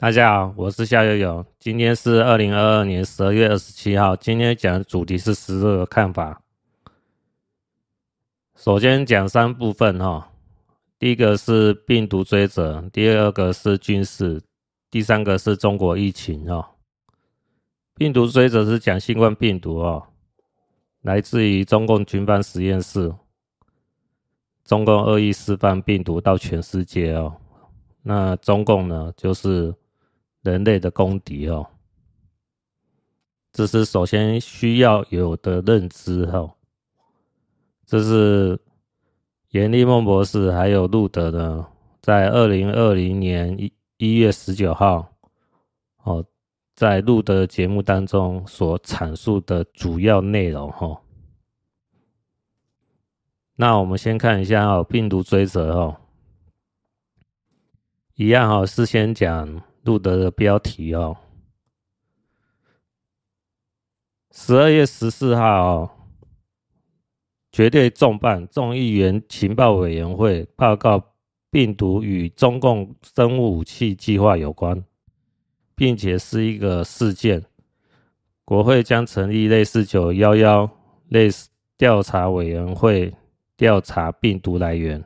大家好，我是夏游泳。今天是二零二二年十二月二十七号。今天讲的主题是十二个看法。首先讲三部分哈，第一个是病毒追责，第二个是军事，第三个是中国疫情哦。病毒追责是讲新冠病毒哦，来自于中共军方实验室，中共恶意释放病毒到全世界哦。那中共呢，就是。人类的公敌哦，这是首先需要有的认知哦。这是严立孟博士还有路德呢，在二零二零年一一月十九号哦，在路德节目当中所阐述的主要内容哈。那我们先看一下哦，病毒追责哦，一样哦，事先讲。路德的标题哦，十二月十四号哦，绝对重磅，众议院情报委员会报告病毒与中共生物武器计划有关，并且是一个事件。国会将成立类似九幺幺类似调查委员会，调查病毒来源。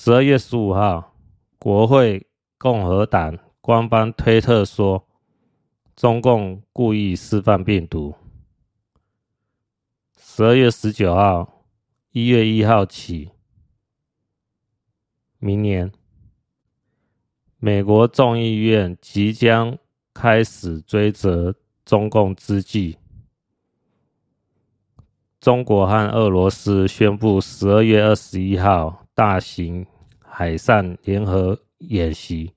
十二月十五号，国会共和党官方推特说，中共故意释放病毒。十二月十九号，一月一号起，明年，美国众议院即将开始追责中共之际，中国和俄罗斯宣布十二月二十一号。大型海上联合演习，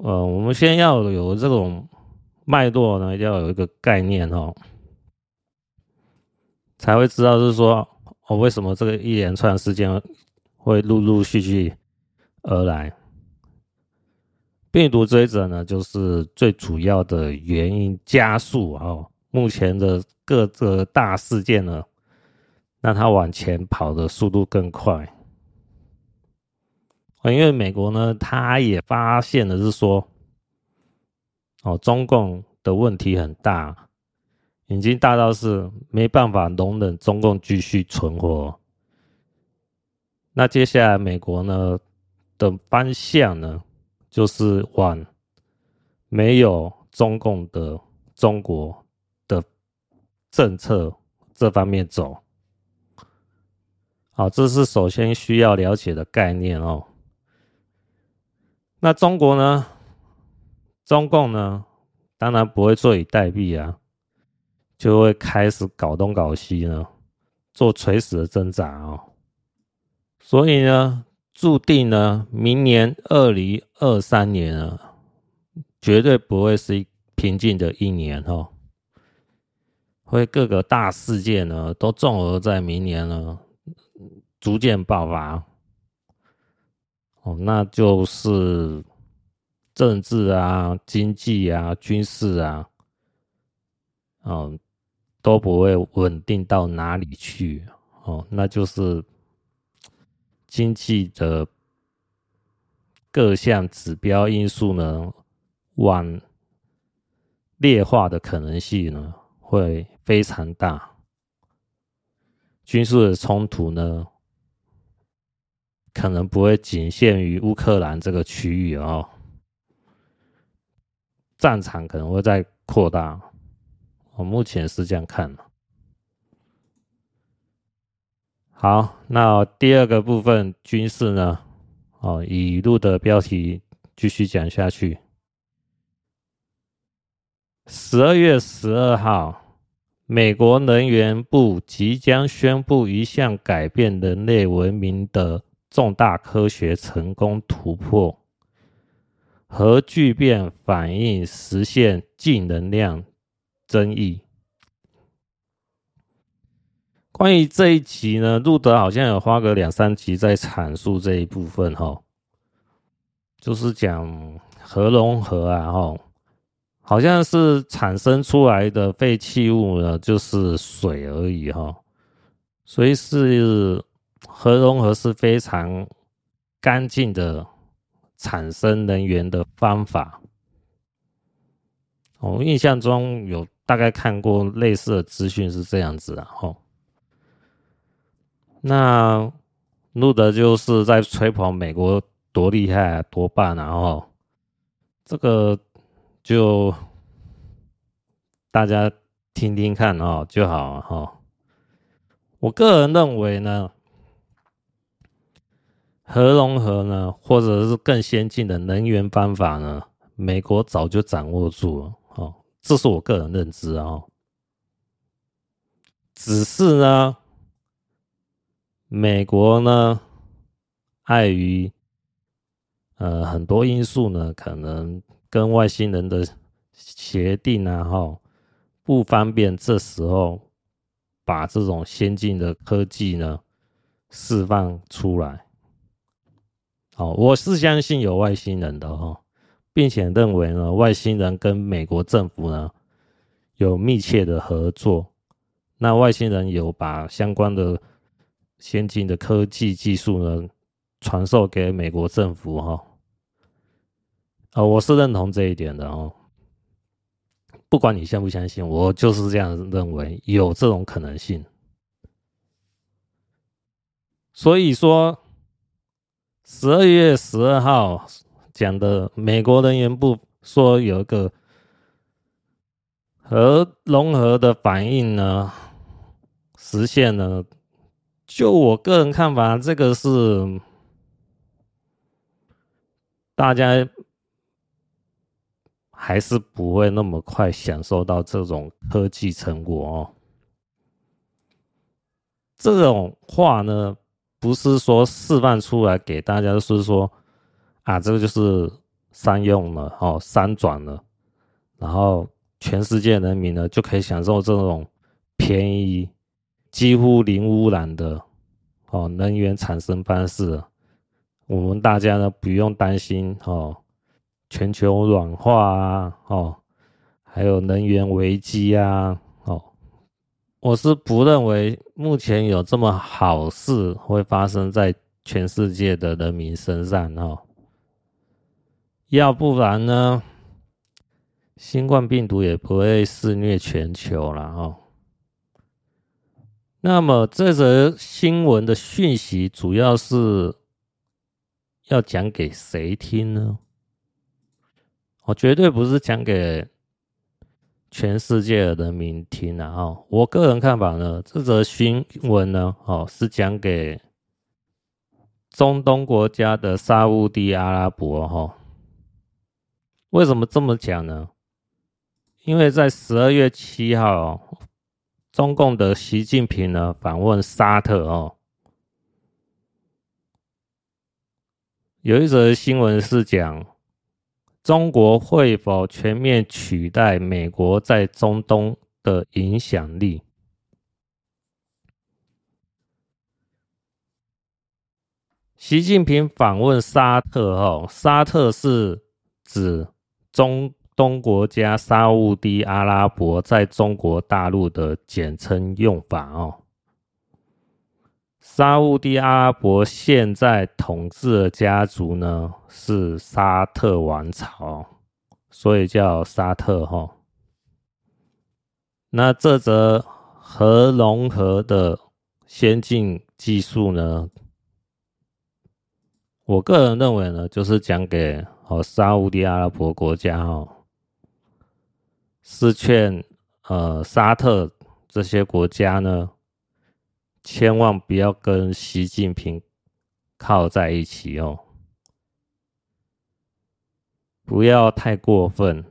呃，我们先要有这种脉络呢，要有一个概念哦，才会知道是说哦，为什么这个一连串事件会陆陆续续而来。病毒追责呢，就是最主要的原因，加速哦，目前的各个大事件呢。让它往前跑的速度更快，因为美国呢，他也发现了是说，哦，中共的问题很大，已经大到是没办法容忍中共继续存活。那接下来美国呢的方向呢，就是往没有中共的中国的政策这方面走。好，这是首先需要了解的概念哦。那中国呢？中共呢？当然不会坐以待毙啊，就会开始搞东搞西呢，做垂死的挣扎哦。所以呢，注定呢，明年二零二三年啊，绝对不会是平静的一年哦。会各个大事件呢，都综合在明年呢。逐渐爆发，哦，那就是政治啊、经济啊、军事啊，嗯，都不会稳定到哪里去，哦，那就是经济的各项指标因素呢，往劣化的可能性呢，会非常大，军事的冲突呢。可能不会仅限于乌克兰这个区域哦，战场可能会再扩大。我目前是这样看的。好，那第二个部分军事呢？哦，以路德标题继续讲下去。十二月十二号，美国能源部即将宣布一项改变人类文明的。重大科学成功突破，核聚变反应实现净能量争议。关于这一集呢，路德好像有花个两三集在阐述这一部分哈，就是讲核融合啊哈，好像是产生出来的废弃物呢，就是水而已哈，所以是。核融合是非常干净的产生能源的方法。我印象中有大概看过类似的资讯是这样子的吼。那路德就是在吹捧美国多厉害啊，多棒啊！吼，这个就大家听听看哦就好哈。我个人认为呢，核融合呢，或者是更先进的能源方法呢，美国早就掌握住了。哦，这是我个人认知哦。只是呢，美国呢，碍于呃很多因素呢，可能跟外星人的协定啊，哈，不方便这时候。把这种先进的科技呢释放出来，哦，我是相信有外星人的哈，并且认为呢，外星人跟美国政府呢有密切的合作，那外星人有把相关的先进的科技技术呢传授给美国政府哈，啊，我是认同这一点的哦。不管你相不相信，我就是这样认为，有这种可能性。所以说，十二月十二号讲的美国能源部说有一个核融合的反应呢，实现了。就我个人看法，这个是大家。还是不会那么快享受到这种科技成果哦。这种话呢，不是说示范出来给大家，是说啊，这个就是商用了哦，商转了，然后全世界人民呢就可以享受这种便宜、几乎零污染的哦能源产生方式。我们大家呢不用担心哦。全球暖化啊，哦，还有能源危机啊，我是不认为目前有这么好事会发生在全世界的人民身上哦。要不然呢，新冠病毒也不会肆虐全球了哦。那么这则新闻的讯息主要是要讲给谁听呢？我绝对不是讲给全世界的人民听了哦。我个人看法呢，这则新闻呢，哦，是讲给中东国家的沙乌地阿拉伯哈。为什么这么讲呢？因为在十二月七号，中共的习近平呢访问沙特哦，有一则新闻是讲。中国会否全面取代美国在中东的影响力？习近平访问沙特后，沙特是指中东国家沙乌地阿拉伯在中国大陆的简称用法哦。沙乌地阿拉伯现在统治的家族呢，是沙特王朝，所以叫沙特哈。那这则核融合的先进技术呢，我个人认为呢，就是讲给哦沙乌地阿拉伯国家哦，是劝呃沙特这些国家呢。千万不要跟习近平靠在一起哦，不要太过分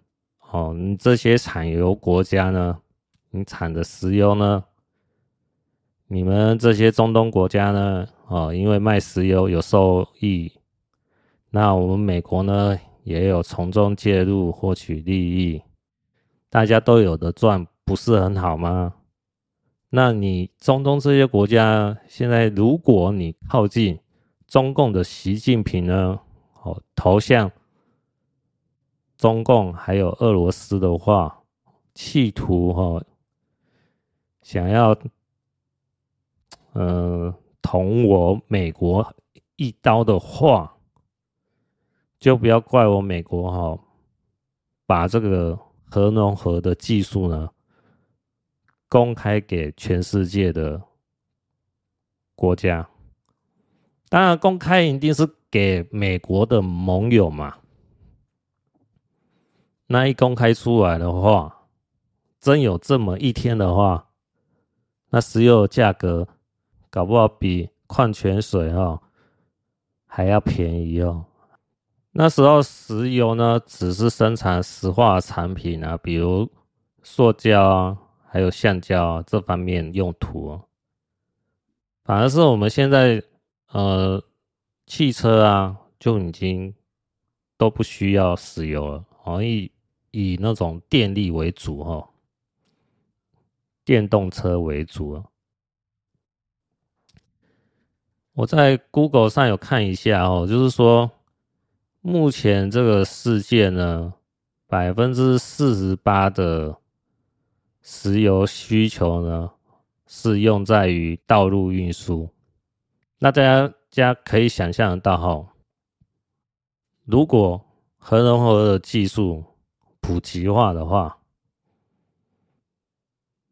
哦。你这些产油国家呢，你产的石油呢，你们这些中东国家呢，哦，因为卖石油有收益，那我们美国呢也有从中介入获取利益，大家都有的赚，不是很好吗？那你中东这些国家现在，如果你靠近中共的习近平呢，哦，投向中共还有俄罗斯的话，企图哈想要嗯捅我美国一刀的话，就不要怪我美国哈，把这个核融合的技术呢公开给全世界的国家。当然，公开一定是给美国的盟友嘛。那一公开出来的话，真有这么一天的话，那石油价格搞不好比矿泉水哦还要便宜哦。那时候石油呢，只是生产石化产品啊，比如塑胶啊，还有橡胶这方面用途哦。反而是我们现在。呃，汽车啊，就已经都不需要石油了，好像，以以那种电力为主哦，电动车为主啊。我在 Google 上有看一下哦，就是说，目前这个世界呢，百分之四十八的石油需求呢，是用在于道路运输。那大家家可以想象得到哈，如果核融合的技术普及化的话，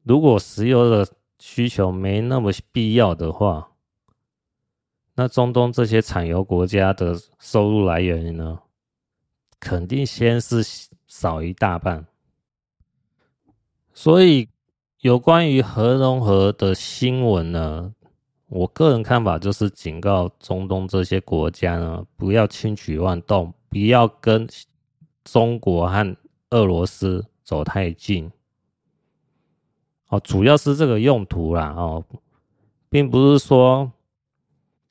如果石油的需求没那么必要的话，那中东这些产油国家的收入来源呢，肯定先是少一大半。所以有关于核融合的新闻呢，我个人看法就是警告中东这些国家呢，不要轻举妄动，不要跟中国和俄罗斯走太近。哦，主要是这个用途啦，哦，并不是说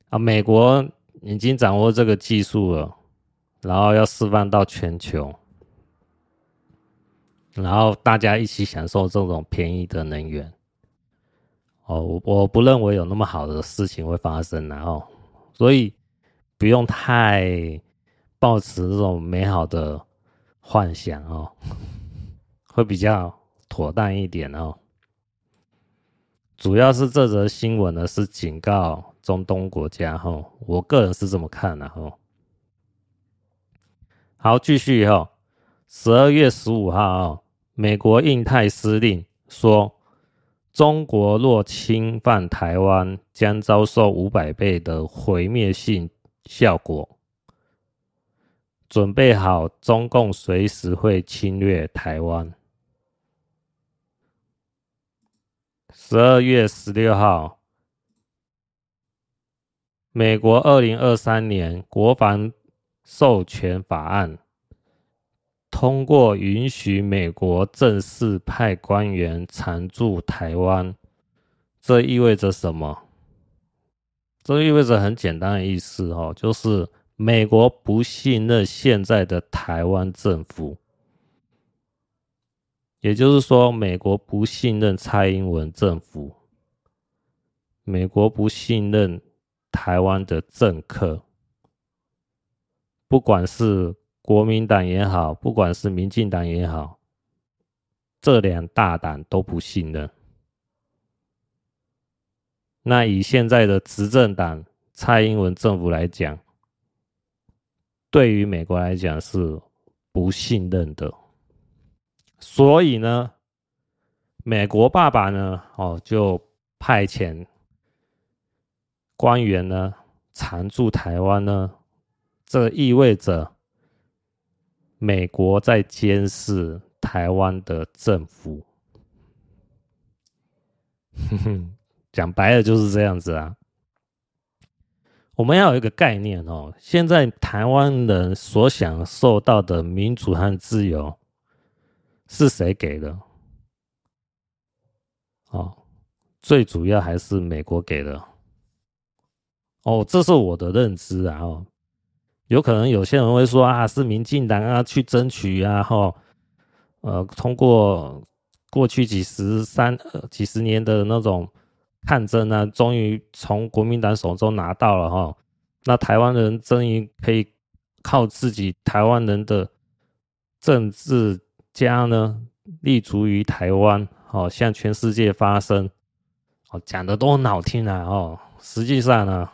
啊，美国已经掌握这个技术了，然后要释放到全球，然后大家一起享受这种便宜的能源。哦，我我不认为有那么好的事情会发生，然后，所以不用太抱持这种美好的幻想哦，会比较妥当一点哦。主要是这则新闻呢是警告中东国家哈，我个人是这么看的哈。好，继续哈，十二月十五号啊，美国印太司令说。中国若侵犯台湾，将遭受五百倍的毁灭性效果。准备好，中共随时会侵略台湾。十二月十六号，美国二零二三年国防授权法案。通过允许美国正式派官员常驻台湾，这意味着什么？这意味着很简单的意思哦，就是美国不信任现在的台湾政府，也就是说，美国不信任蔡英文政府，美国不信任台湾的政客，不管是。国民党也好，不管是民进党也好，这两大党都不信任。那以现在的执政党蔡英文政府来讲，对于美国来讲是不信任的。所以呢，美国爸爸呢，哦，就派遣官员呢常驻台湾呢，这意味着。美国在监视台湾的政府，哼哼，讲白了就是这样子啊。我们要有一个概念哦，现在台湾人所享受到的民主和自由是谁给的？哦，最主要还是美国给的。哦，这是我的认知啊。哦。有可能有些人会说啊，是民进党啊去争取啊，哈，呃，通过过去几十三、呃、几十年的那种抗争啊，终于从国民党手中拿到了哈，那台湾人终于可以靠自己台湾人的政治家呢，立足于台湾，好向全世界发声，哦，讲的都很好听啊，哦，实际上呢，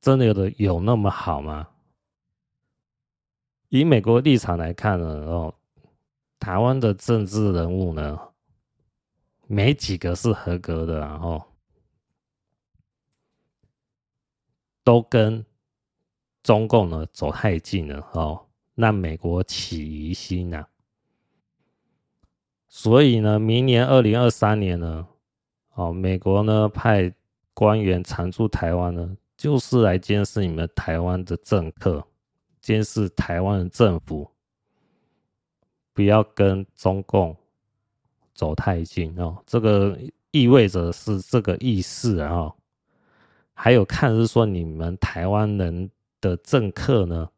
真的有的有那么好吗？以美国立场来看呢，哦，台湾的政治人物呢，没几个是合格的，然后都跟中共呢走太近了，哦，让美国起疑心呐。所以呢，明年二零二三年呢，哦，美国呢派官员常驻台湾呢，就是来监视你们台湾的政客。监视台湾的政府，不要跟中共走太近哦。这个意味着是这个意思啊。还有看是说你们台湾人的政客呢，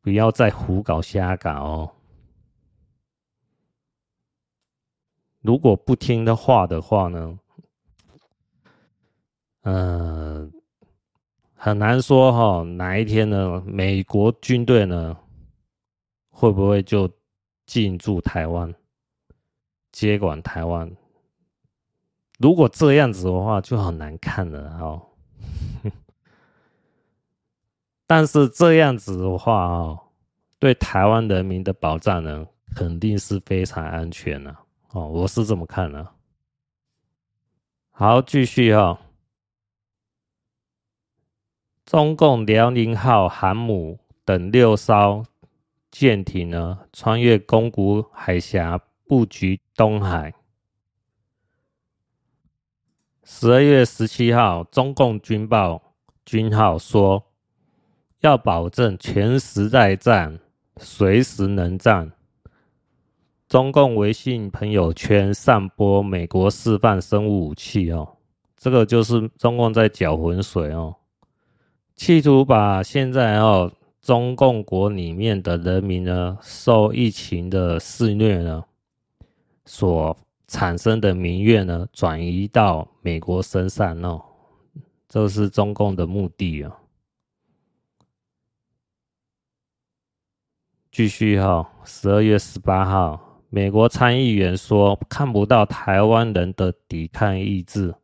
不要再胡搞瞎搞哦。如果不听的话的话呢，嗯、呃。很难说哈，哪一天呢？美国军队呢，会不会就进驻台湾，接管台湾？如果这样子的话，就很难看了哦。但是这样子的话啊，对台湾人民的保障呢，肯定是非常安全的哦。我是这么看的。好，继续哈。中共辽宁号航母等六艘舰艇呢，穿越宫古海峡布局东海。十二月十七号，中共军报军号说，要保证全时在战，随时能战。中共微信朋友圈散播美国示范生物武器哦，这个就是中共在搅浑水哦。企图把现在哦，中共国里面的人民呢，受疫情的肆虐呢，所产生的民怨呢，转移到美国身上哦，这是中共的目的啊。继续哈，十二月十八号，美国参议员说看不到台湾人的抵抗意志。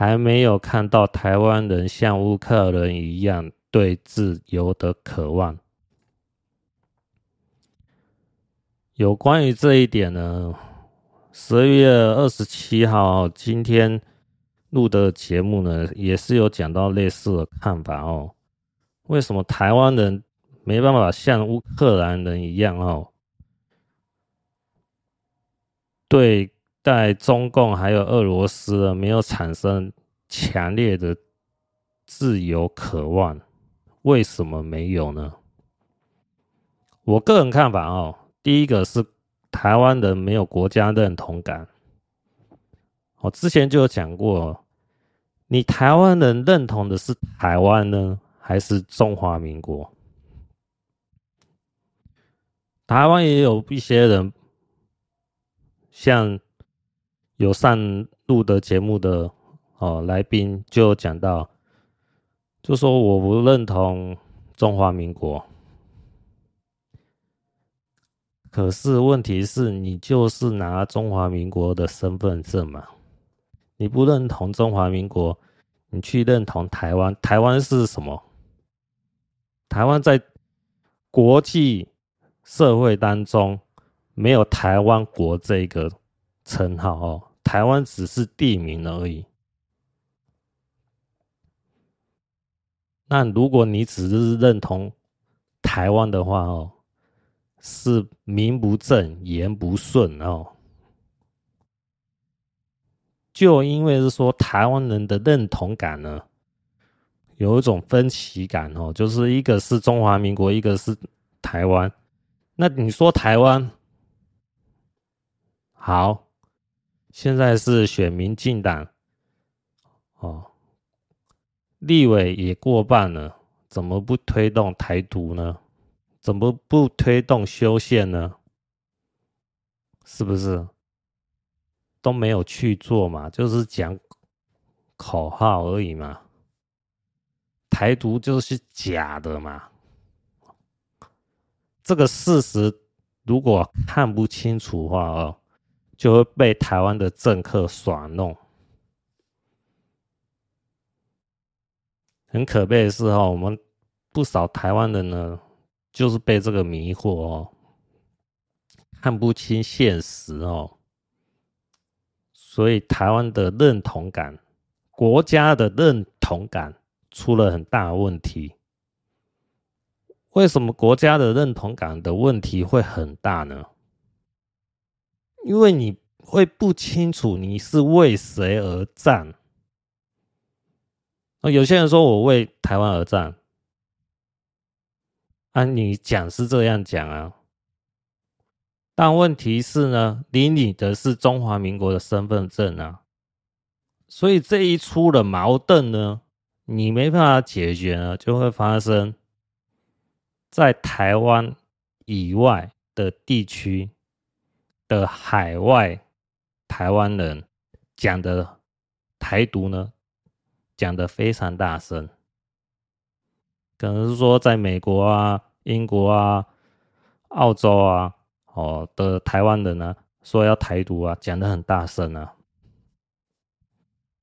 还没有看到台湾人像乌克兰人一样对自由的渴望。有关于这一点呢，十二月二十七号今天录的节目呢，也是有讲到类似的看法哦。为什么台湾人没办法像乌克兰人一样哦？对。在中共还有俄罗斯没有产生强烈的自由渴望，为什么没有呢？我个人看法哦，第一个是台湾人没有国家认同感。我之前就有讲过，你台湾人认同的是台湾呢，还是中华民国？台湾也有一些人，像。有上录的节目的哦，来宾就讲到，就说我不认同中华民国，可是问题是你就是拿中华民国的身份证嘛，你不认同中华民国，你去认同台湾，台湾是什么？台湾在国际社会当中没有台湾国这个称号哦。台湾只是地名而已。那如果你只是认同台湾的话哦，是名不正言不顺哦。就因为是说台湾人的认同感呢，有一种分歧感哦，就是一个是中华民国，一个是台湾。那你说台湾好？现在是选民进党，哦，立委也过半了，怎么不推动台独呢？怎么不推动修宪呢？是不是都没有去做嘛？就是讲口号而已嘛。台独就是假的嘛。这个事实如果看不清楚话哦。就会被台湾的政客耍弄。很可悲的是哦，我们不少台湾人呢，就是被这个迷惑哦，看不清现实哦，所以台湾的认同感，国家的认同感出了很大的问题。为什么国家的认同感的问题会很大呢？因为你会不清楚你是为谁而战。啊有些人说我为台湾而战，啊，你讲是这样讲啊，但问题是呢，领你的是中华民国的身份证啊，所以这一出了矛盾呢，你没办法解决呢，就会发生在台湾以外的地区。的海外台湾人讲的台独呢，讲的非常大声，可能是说在美国啊、英国啊、澳洲啊，哦的台湾人呢，说要台独啊，讲的很大声啊。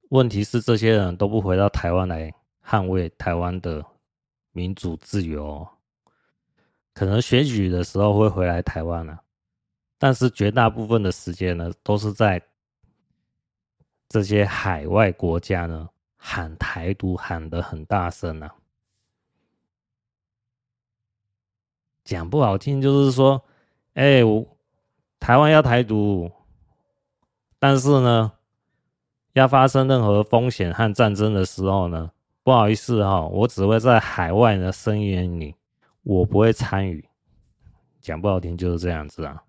问题是这些人都不回到台湾来捍卫台湾的民主自由，可能选举的时候会回来台湾啊。但是绝大部分的时间呢，都是在这些海外国家呢喊台独，喊得很大声啊。讲不好听就是说，哎、台湾要台独，但是呢，要发生任何风险和战争的时候呢，不好意思哈，我只会在海外呢声援你，我不会参与。讲不好听就是这样子啊。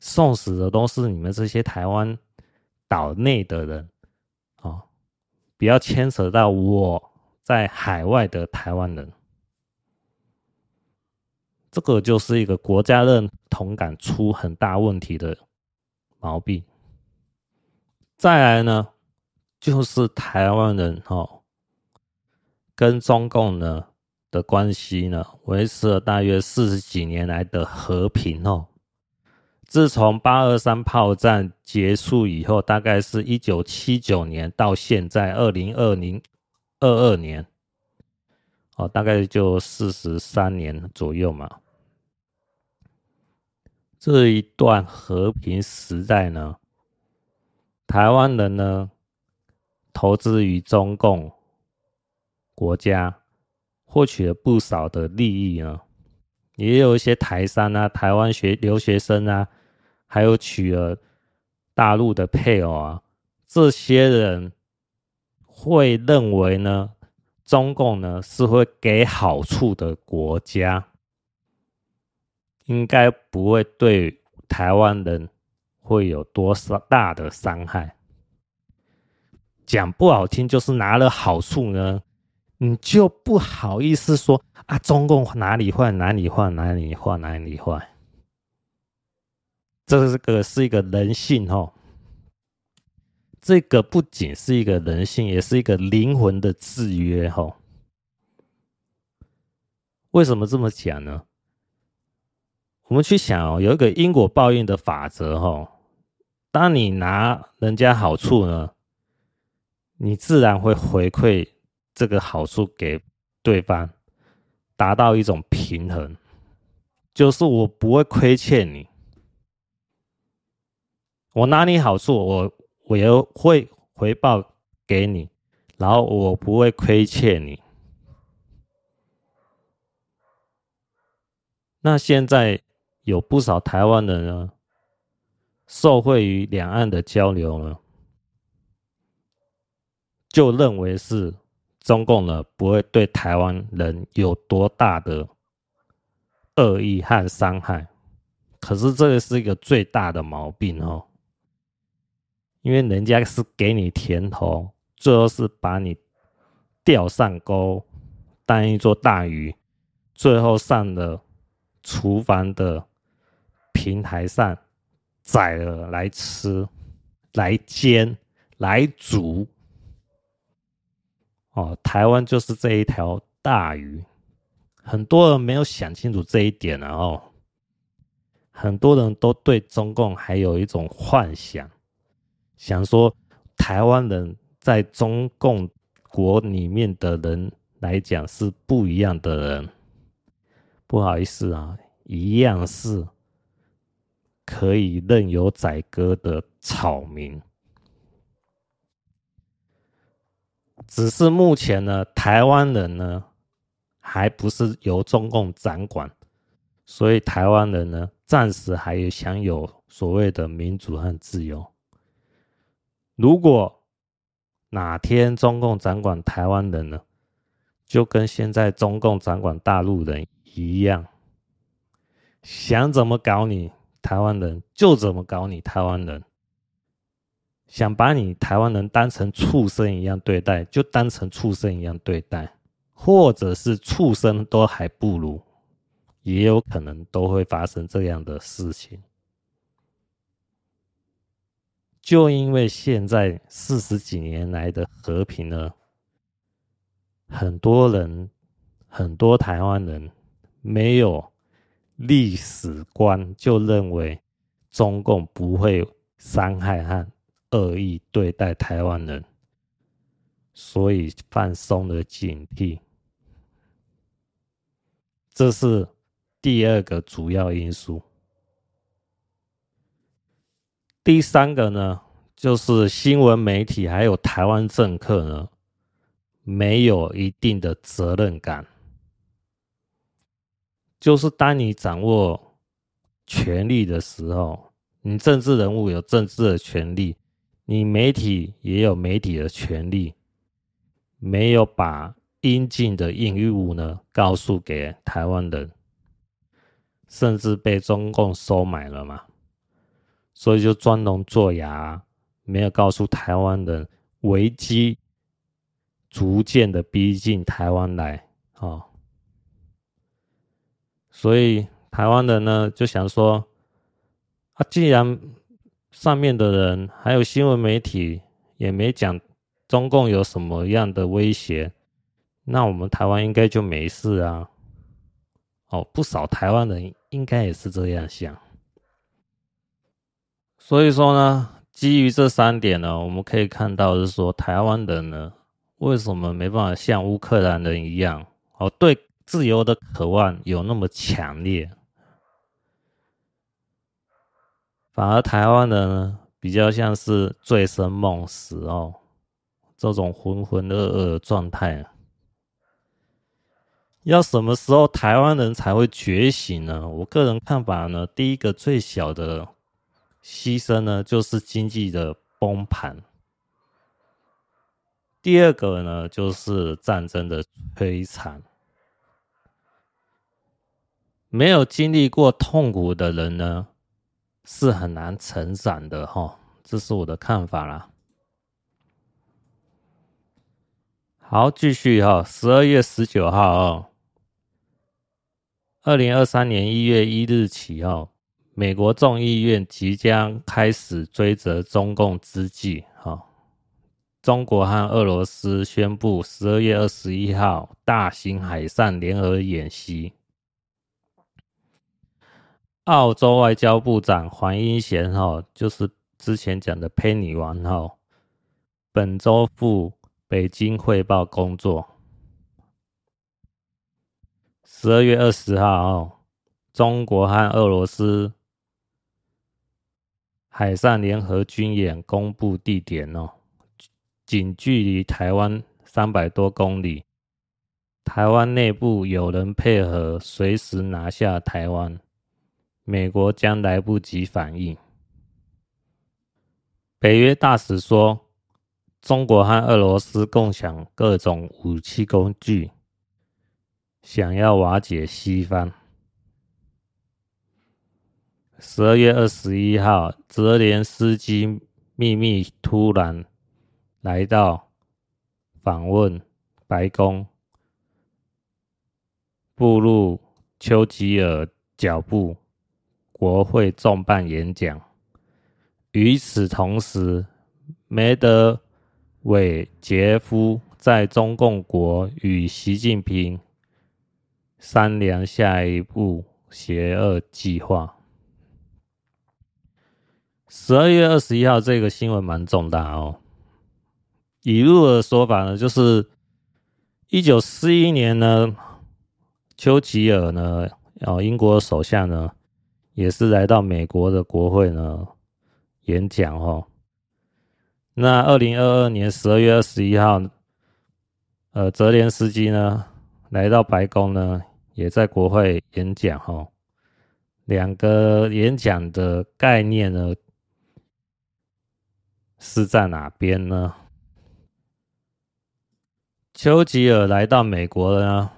送死的都是你们这些台湾岛内的人，哦，不要牵扯到我在海外的台湾人，这个就是一个国家认同感出很大问题的毛病。再来呢，就是台湾人哦，跟中共呢的关系呢，维持了大约四十几年来的和平哦。自从八二三炮战结束以后，大概是一九七九年到现在二零二零二二年，哦，大概就四十三年左右嘛。这一段和平时代呢，台湾人呢，投资于中共国家，获取了不少的利益呢，也有一些台商啊，台湾学留学生啊。还有娶了大陆的配偶啊，这些人会认为呢，中共呢是会给好处的国家，应该不会对台湾人会有多大的伤害。讲不好听，就是拿了好处呢，你就不好意思说啊，中共哪里坏，哪里坏，哪里坏，哪里坏。这个是一个人性哦，这个不仅是一个人性，也是一个灵魂的制约哦。为什么这么讲呢？我们去想哦，有一个因果报应的法则哦。当你拿人家好处呢，你自然会回馈这个好处给对方，达到一种平衡，就是我不会亏欠你。我拿你好处，我我也会回报给你，然后我不会亏欠你。那现在有不少台湾人呢，受惠于两岸的交流呢，就认为是中共呢不会对台湾人有多大的恶意和伤害，可是这个是一个最大的毛病哦。因为人家是给你甜头，最后是把你钓上钩，当一座大鱼，最后上了厨房的平台上宰了来吃，来煎，来煮。哦，台湾就是这一条大鱼，很多人没有想清楚这一点，然后很多人都对中共还有一种幻想，想说台湾人在中共国里面的人来讲是不一样的人。不好意思啊，一样是可以任由宰割的草民。只是目前呢，台湾人呢还不是由中共掌管，所以台湾人呢暂时还享有所谓的民主和自由。如果哪天中共掌管台湾人呢，就跟现在中共掌管大陆人一样，想怎么搞你台湾人就怎么搞你台湾人。想把你台湾人当成畜生一样对待，就当成畜生一样对待，或者是畜生都还不如，也有可能都会发生这样的事情。就因为现在四十几年来的和平呢，很多人，很多台湾人没有历史观，就认为中共不会伤害和。恶意对待台湾人，所以放松了警惕，这是第二个主要因素。第三个呢，就是新闻媒体还有台湾政客呢，没有一定的责任感。就是当你掌握权力的时候，你政治人物有政治的权利。你媒体也有媒体的权利，没有把应尽的义务呢告诉给台湾人，甚至被中共收买了嘛，所以就装聋作哑，没有告诉台湾人危机逐渐的逼近台湾来哦，所以台湾人呢就想说啊，既然上面的人还有新闻媒体也没讲中共有什么样的威胁，那我们台湾应该就没事啊。哦，不少台湾人应该也是这样想。所以说呢，基于这三点呢，我们可以看到是说，台湾人呢，为什么没办法像乌克兰人一样，哦，对自由的渴望有那么强烈？反而台湾人呢，比较像是醉生梦死哦，这种浑浑噩噩的状态。要什么时候台湾人才会觉醒呢？我个人看法呢，第一个最小的牺牲呢，就是经济的崩盘；第二个呢，就是战争的摧残。没有经历过痛苦的人呢，是很难成长的哈，这是我的看法啦。好，继续哈，十二月十九号哦，二零二三年一月一日起哦，美国众议院即将开始追责中共之际哈，中国和俄罗斯宣布十二月二十一号大型海上联合演习。澳洲外交部长黄英贤哈，就是之前讲的佩女王哈，本周赴北京汇报工作。十二月二十号哦，中国和俄罗斯海上联合军演公布地点哦，仅距离台湾三百多公里，台湾内部有人配合，随时拿下台湾。美国将来不及反应。北约大使说，中国和俄罗斯共享各种武器工具，想要瓦解西方。十二月二十一号，泽连斯基秘密突然来到访问白宫，步入丘吉尔脚步。国会重磅演讲。与此同时，梅德韦杰夫在中共国与习近平商量下一步邪恶计划。十二月二十一号这个新闻蛮重大哦。语录的说法呢，就是一九四一年呢，丘吉尔呢，哦，英国首相呢，也是来到美国的国会呢演讲哦。那二零二二年十二月二十一号，呃，泽连斯基呢来到白宫呢，也在国会演讲哦。两个演讲的概念呢，是在哪边呢？丘吉尔来到美国呢，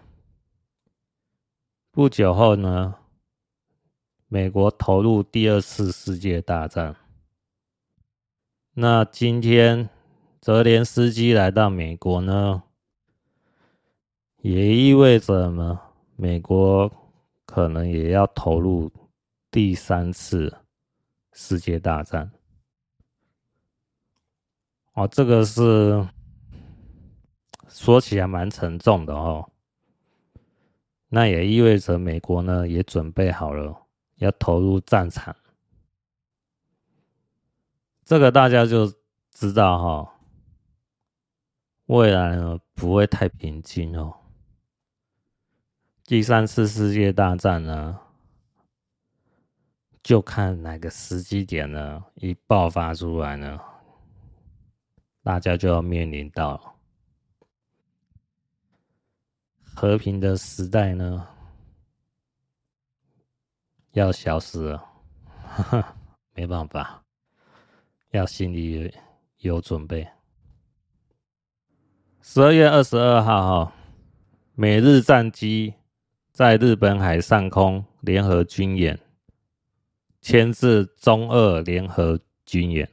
不久后呢，美国投入第二次世界大战。那今天泽连斯基来到美国呢，也意味着呢，美国可能也要投入第三次世界大战。哦，这个是。说起来蛮沉重的哦，那也意味着美国呢也准备好了要投入战场，这个大家就知道哈，未来呢不会太平静哦。第三次世界大战呢，就看哪个时机点呢一爆发出来呢，大家就要面临到。和平的时代呢，要消失了，没办法，要心里有准备。十二月二十二号，哈，美日战机在日本海上空联合军演，牵制中俄联合军演。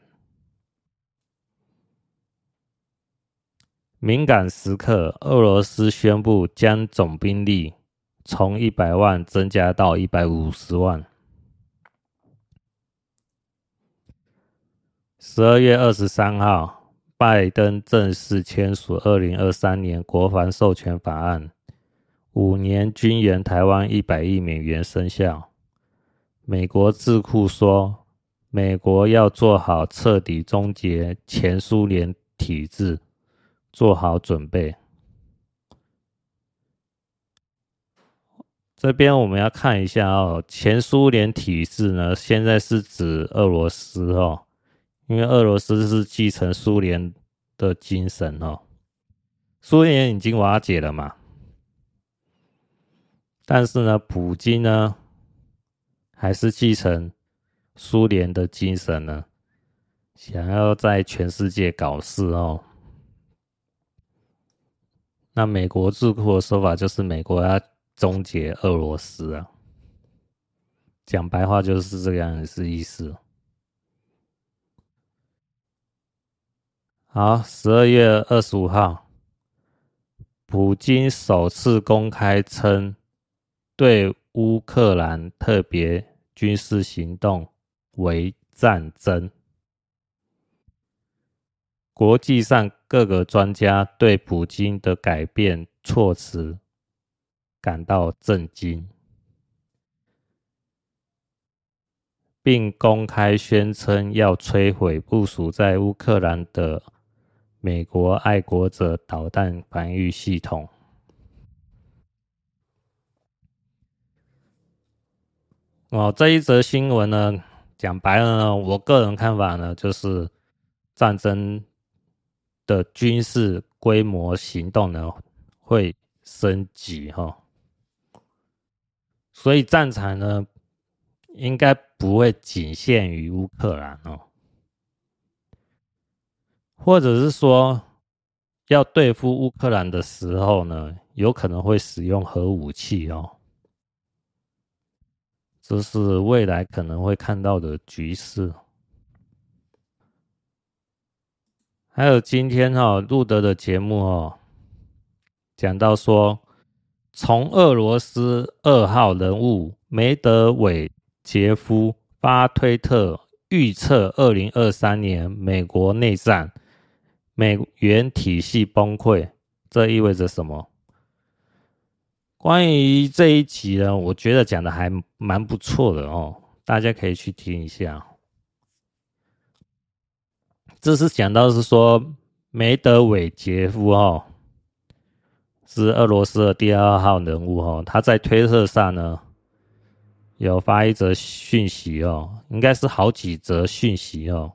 敏感时刻，俄罗斯宣布将总兵力从一百万增加到一百五十万。十二月二十三号，拜登正式签署二零二三年国防授权法案，五年军援台湾一百亿美元生效。美国智库说，美国要做好彻底终结前苏联体制。做好准备。这边我们要看一下哦，前苏联体制呢，现在是指俄罗斯哦，因为俄罗斯是继承苏联的精神哦。苏联已经瓦解了嘛，但是呢，普京呢，还是继承苏联的精神呢，想要在全世界搞事哦。那美国智库的说法就是，美国要终结俄罗斯啊，讲白话就是这个样子意思。好，十二月二十五号，普京首次公开称对乌克兰特别军事行动为战争。国际上各个专家对普京的改变措辞感到震惊，并公开宣称要摧毁部署在乌克兰的美国爱国者导弹防御系统。哦，这一则新闻呢，讲白了呢，我个人看法呢，就是战争。的军事规模行动呢，会升级哈，所以战场呢，应该不会仅限于乌克兰哦，或者是说要对付乌克兰的时候呢，有可能会使用核武器哦，这是未来可能会看到的局势。还有今天哈录得的节目哦，讲到说，从俄罗斯二号人物梅德韦杰夫发推特预测二零二三年美国内战，美元体系崩溃，这意味着什么？关于这一集呢，我觉得讲的还蛮不错的哦，大家可以去听一下。这是讲到是说梅德韦杰夫哦，是俄罗斯的第二号人物哦，他在推特上呢有发一则讯息哦，应该是好几则讯息哦，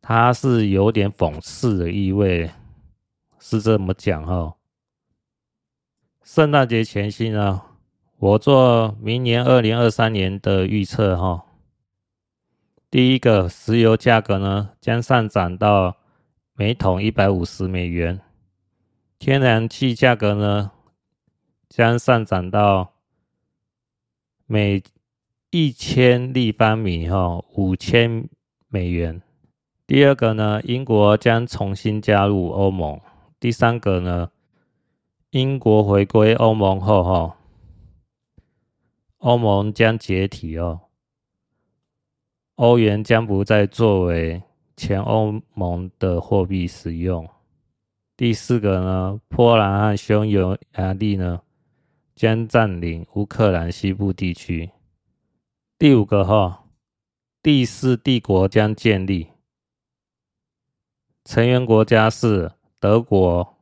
他是有点讽刺的意味，是这么讲哦。圣诞节前夕呢，我做明年二零二三年的预测哈。第一个，石油价格呢将上涨到每桶一百五十美元，天然气价格呢将上涨到每一千立方米哈五千美元。第二个呢，英国将重新加入欧盟。第三个呢，英国回归欧盟后哈，欧盟将解体哦。欧元将不再作为全欧盟的货币使用。第四个呢，波兰和匈牙利呢将占领乌克兰西部地区。第五个哈，第四帝国将建立，成员国家是德国、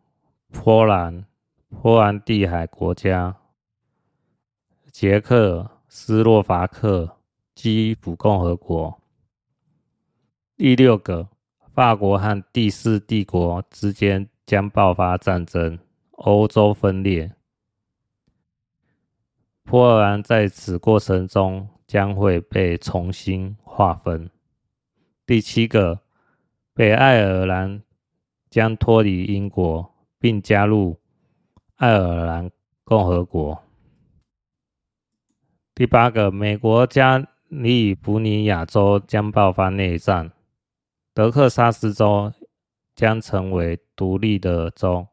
波兰、波兰地海国家、捷克斯洛伐克。基辅共和国。第六个，法国和第四帝国之间将爆发战争，欧洲分裂。波兰在此过程中将会被重新划分。第七个，北爱尔兰将脱离英国，并加入爱尔兰共和国。第八个，美国将利福尼亚州将爆发内战，德克萨斯州将成为独立的州，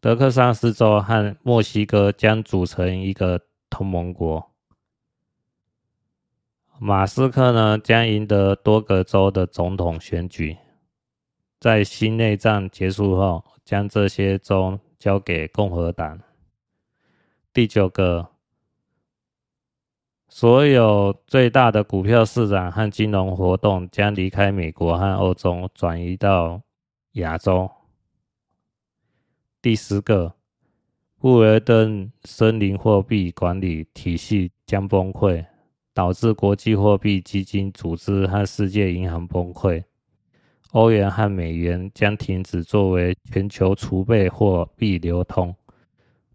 德克萨斯州和墨西哥将组成一个同盟国。马斯克呢将赢得多个州的总统选举，在新内战结束后，将这些州交给共和党。第九个。所有最大的股票市场和金融活动将离开美国和欧洲，转移到亚洲。第十个，布雷顿森林货币管理体系将崩溃，导致国际货币基金组织和世界银行崩溃。欧元和美元将停止作为全球储备货币流通，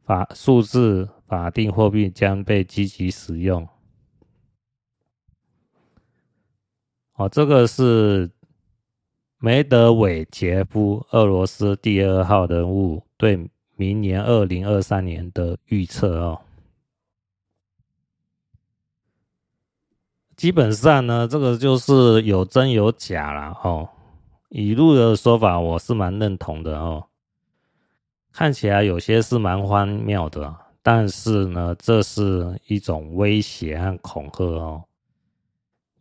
法数字法定货币将被积极使用。哦，这个是梅德韦杰夫，俄罗斯第二号人物对明年二零二三年的预测哦。基本上呢，这个就是有真有假啦。哦。语录的说法，我是蛮认同的哦。看起来有些是蛮荒谬的，但是呢，这是一种威胁和恐吓哦，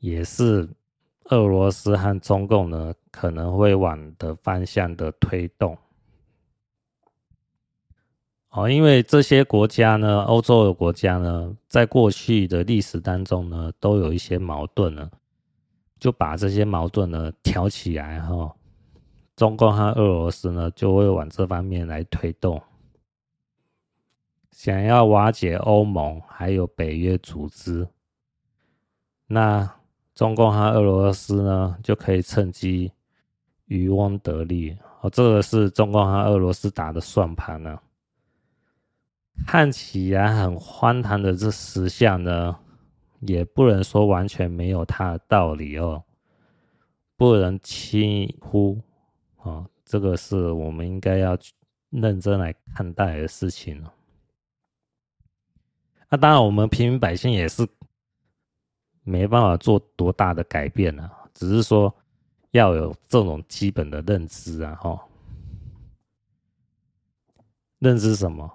也是。俄罗斯和中共呢，可能会往的方向的推动。哦，因为这些国家呢，欧洲的国家呢，在过去的历史当中呢，都有一些矛盾呢，就把这些矛盾呢挑起来哈。中共和俄罗斯呢，就会往这方面来推动，想要瓦解欧盟还有北约组织。那。中共和俄罗斯呢，就可以趁机渔翁得利。哦，这个是中共和俄罗斯打的算盘呢。看起来很荒唐的这十项呢，也不能说完全没有它的道理哦，不能轻忽。哦，这个是我们应该要认真来看待的事情。那当然，我们平民百姓也是。没办法做多大的改变啊，只是说要有这种基本的认知啊，哈。认知什么？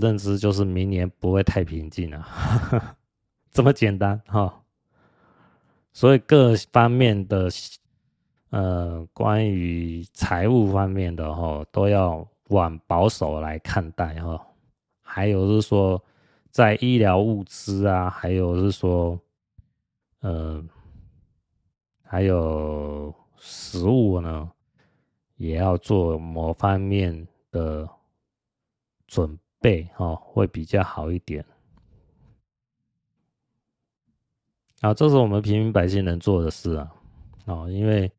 认知就是明年不会太平静啊，这么简单哈。所以各方面的呃，关于财务方面的哈，都要往保守来看待哈。还有是说，在医疗物资啊，还有是说。呃，还有食物呢，也要做某方面的准备哦，会比较好一点。啊，这是我们平民百姓能做的事啊，哦，因为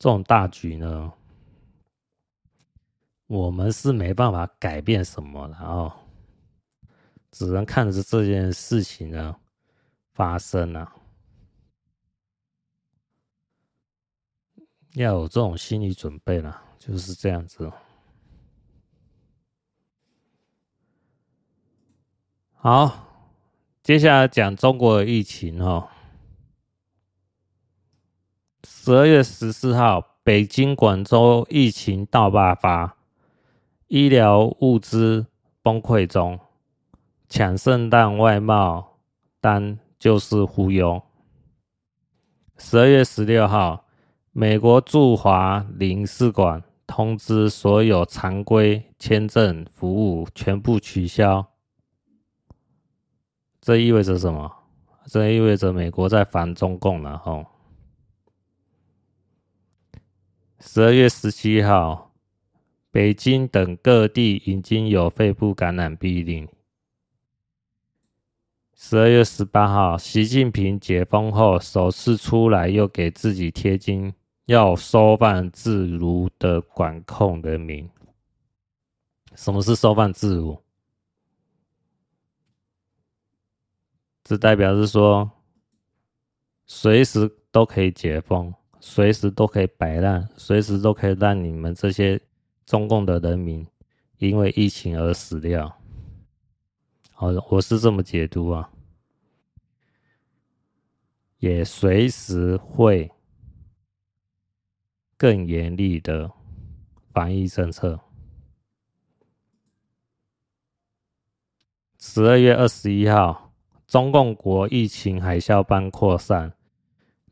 这种大局呢，我们是没办法改变什么的哦，只能看着这件事情呢发生啊，要有这种心理准备了，就是这样子。好，接下来讲中国的疫情哦。十二月十四号，北京、广州疫情大爆发，医疗物资崩溃中，抢圣诞外贸单就是忽悠。十二月十六号，美国驻华领事馆通知所有常规签证服务全部取消。这意味着什么？这意味着美国在反中共了，吼。十二月十七号，北京等各地已经有肺部感染病例。十二月十八号，习近平解封后首次出来，又给自己贴金，要收放自如的管控人民。什么是收放自如？这代表是说，随时都可以解封。随时都可以摆烂，随时都可以让你们这些中共的人民因为疫情而死掉。好，我是这么解读啊，也随时会更严厉的防疫政策。十二月二十一号，中共国疫情海啸般扩散。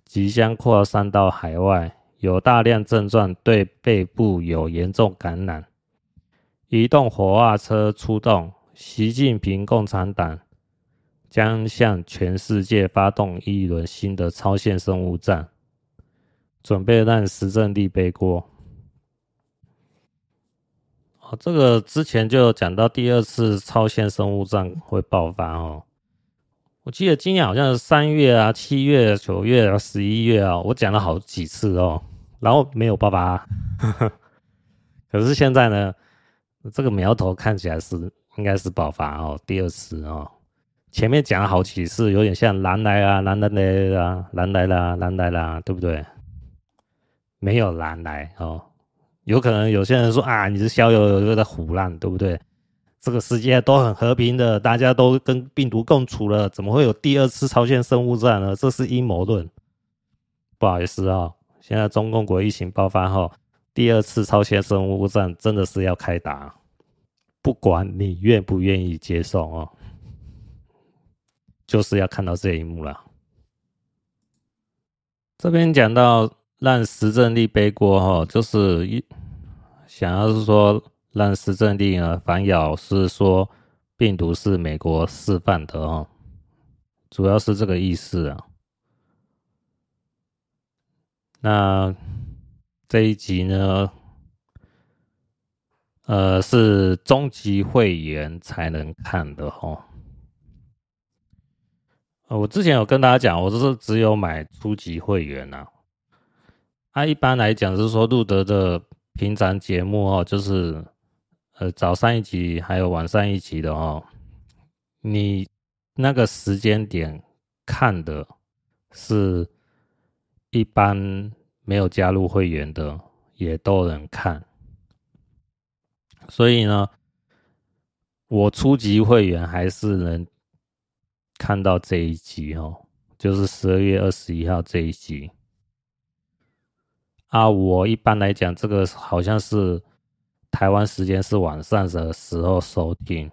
即将扩散到海外，有大量症状，对背部有严重感染。移动火化车出动，习近平共产党将向全世界发动一轮新的超限生物战，准备让石正丽背锅。哦，这个之前就讲到第二次超限生物战会爆发哦。我记得今年好像是三月啊、七月、九月啊、十一月啊，我讲了好几次哦，然后没有爆发。可是现在呢，这个苗头看起来是应该是爆发哦，第二次哦。前面讲了好几次，有点像蓝来啊、蓝来啊、蓝来啦、蓝来啦，对不对？没有蓝来哦，有可能有些人说啊，你是逍遥游游在唬烂，对不对？这个世界都很和平的，大家都跟病毒共处了，怎么会有第二次超限生物战呢？这是阴谋论。不好意思啊、哦，现在中共国疫情爆发后，第二次超限生物战真的是要开打，不管你愿不愿意接受哦，就是要看到这一幕了。这边讲到让石正丽背锅哈，就是一想要是说。让石正丽呢反咬是说病毒是美国释放的哦，主要是这个意思啊。那这一集呢，呃，是中级会员才能看的哦。我之前有跟大家讲，我就是只有买初级会员呐。啊，一般来讲是说路德的平常节目哦，就是。呃，早上一集还有晚上一集的哦，你那个时间点看的是一般没有加入会员的也都能看，所以呢，我初级会员还是能看到这一集哦，就是十二月二十一号这一集啊。我一般来讲，这个好像是。台湾时间是晚上的时候收听，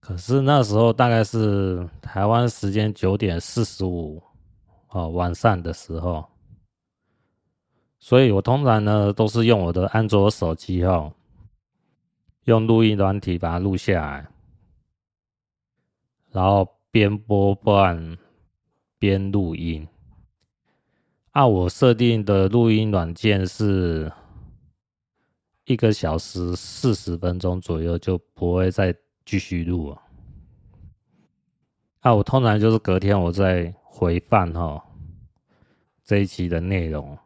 可是那时候大概是台湾时间九点四十五哦，晚上的时候，所以我通常呢都是用我的安卓手机哦，用录音软体把它录下来，然后边播放边录音，啊，我设定的录音软件是一个小时四十分钟左右，就不会再继续录了。啊，我通常就是隔天我再回放哈这一期的内容，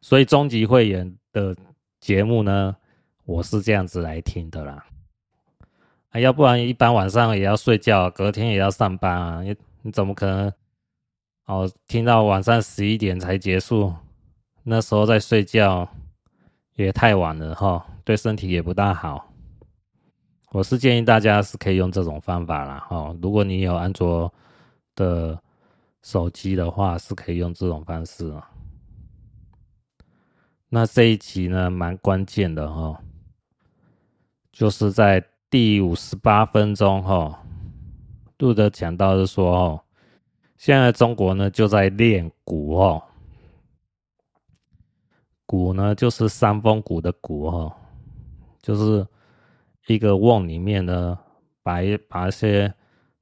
所以终极会员的节目呢，我是这样子来听的啦。啊，要不然一般晚上也要睡觉，隔天也要上班啊，你你怎么可能哦听到晚上十一点才结束？那时候在睡觉也太晚了哈，对身体也不大好。我是建议大家是可以用这种方法啦，哈。如果你有安卓的手机的话，是可以用这种方式。那这一集呢，蛮关键的哈，就是在第五十八分钟哈，杜德讲到是说哦，现在中国呢就在练蛊哦，蛊呢就是山峰蛊的蛊哈，就是。一个瓮里面呢，把一把一些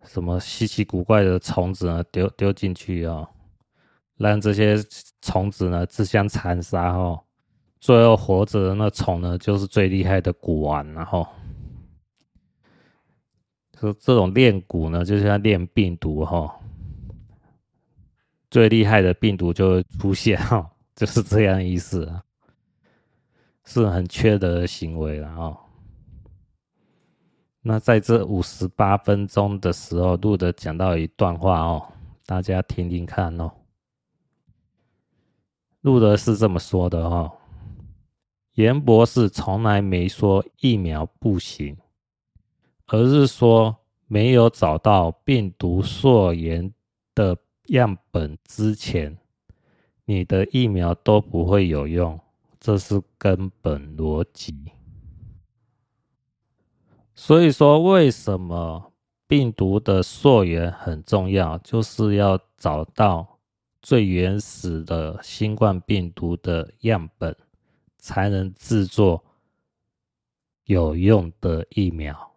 什么稀奇古怪的虫子呢丢丢进去哦，让这些虫子呢自相残杀哦，最后活着的那虫呢就是最厉害的蛊王，然后这种练蛊呢，就像练病毒哈，最厉害的病毒就会出现哈，就是这样意思，是很缺德的行为了哦。那在这五十八分钟的时候，路德讲到一段话哦，大家听听看哦。路德是这么说的哦：严博士从来没说疫苗不行，而是说没有找到病毒溯源的样本之前，你的疫苗都不会有用，这是根本逻辑。所以说，为什么病毒的溯源很重要？就是要找到最原始的新冠病毒的样本，才能制作有用的疫苗。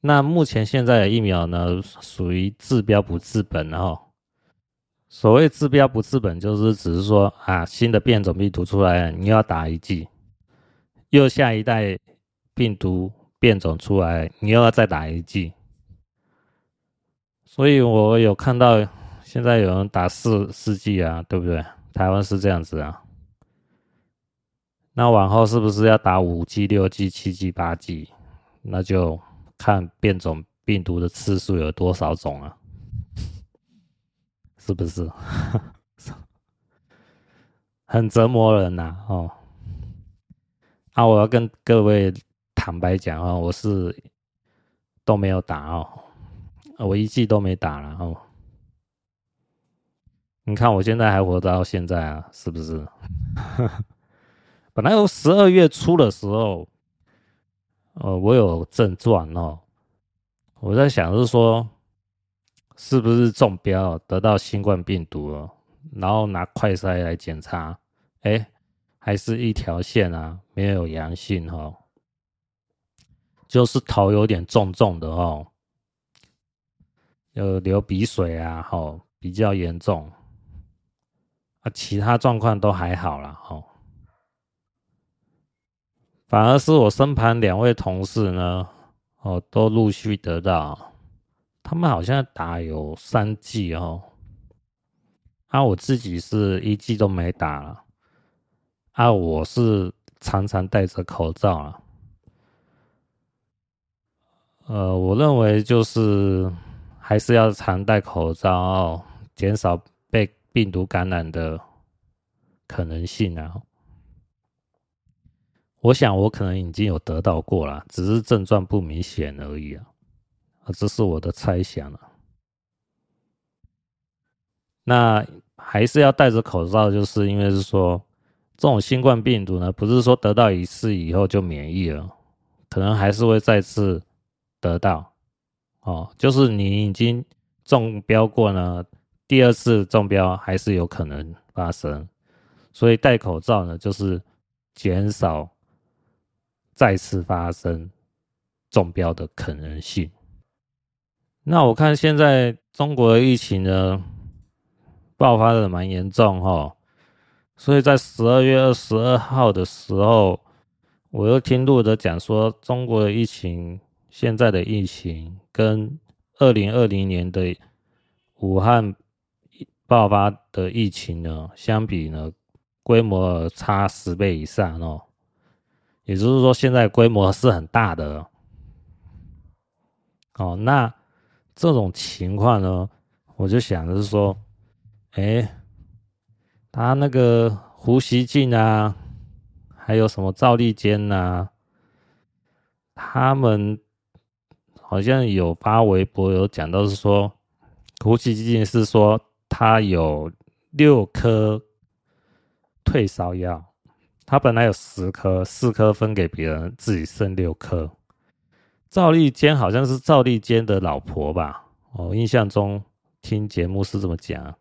那目前现在的疫苗呢，属于治标不治本哦。所谓治标不治本，就是只是说啊，新的变种病毒出来了，你要打一剂，又下一代病毒。变种出来，你又要再打一剂，所以我有看到现在有人打四四剂啊，对不对？台湾是这样子啊，那往后是不是要打五剂、六剂、七剂、八剂？那就看变种病毒的次数有多少种啊，是不是？很折磨人呐、哦。啊，我要跟各位。坦白讲啊，我是都没有打哦，我一季都没打了哦。你看我现在还活到现在啊，是不是？本来我十二月初的时候，呃，我有症状哦，我在想是说，是不是中标得到新冠病毒了？然后拿快筛来检查，哎，还是一条线啊，没有阳性哈。就是头有点重重的哦，有流鼻水啊，吼，比较严重啊，其他状况都还好啦，哦。反而是我身旁两位同事呢，哦，都陆续得到，他们好像打有三季哦，啊，我自己是一季都没打了，啊，我是常常戴着口罩啊。呃，我认为就是还是要常戴口罩哦，减少被病毒感染的可能性啊。我想我可能已经有得到过了，只是症状不明显而已，啊，这是我的猜想啊。那还是要戴着口罩，就是因为是说这种新冠病毒呢，不是说得到一次以后就免疫了，可能还是会再次。得到，哦，就是你已经中标过呢，第二次中标还是有可能发生，所以戴口罩呢，就是减少再次发生中标的可能性。那我看现在中国的疫情呢，爆发的蛮严重哈，所以在十二月二十二号的时候，我又听路德讲说，中国的疫情现在的疫情跟二零二零年的武汉爆发的疫情呢相比呢，规模差十倍以上哦，也就是说现在规模是很大的哦。那这种情况呢，我就想的是说。哎，他那个胡锡进啊，还有什么赵立坚呐，他们好像有发微博有讲到是说，胡锡进是说他有六颗退烧药，他本来有十颗，四颗分给别人，自己剩六颗。赵立坚好像是赵立坚的老婆吧？我印象中听节目是这么讲。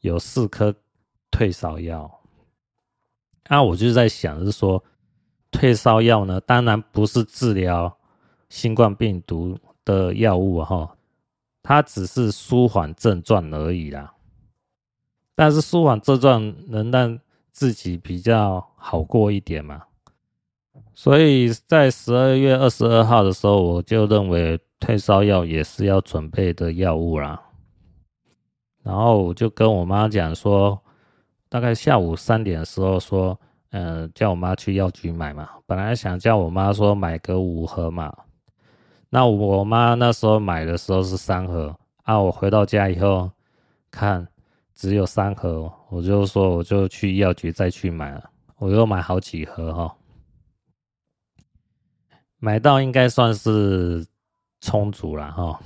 有四颗退烧药，那我就在想，是说退烧药呢，当然不是治疗新冠病毒的药物哈，它只是舒缓症状而已啦。但是舒缓症状能让自己比较好过一点嘛，所以在十二月二十二号的时候，我就认为退烧药也是要准备的药物啦。然后我就跟我妈讲说，大概下午三点的时候说，嗯、叫我妈去药局买嘛。本来想叫我妈说买个五盒嘛，那我妈那时候买的时候是三盒啊。我回到家以后看只有三盒，我就说我就去药局再去买了，我又买好几盒哈。买到应该算是充足了哈，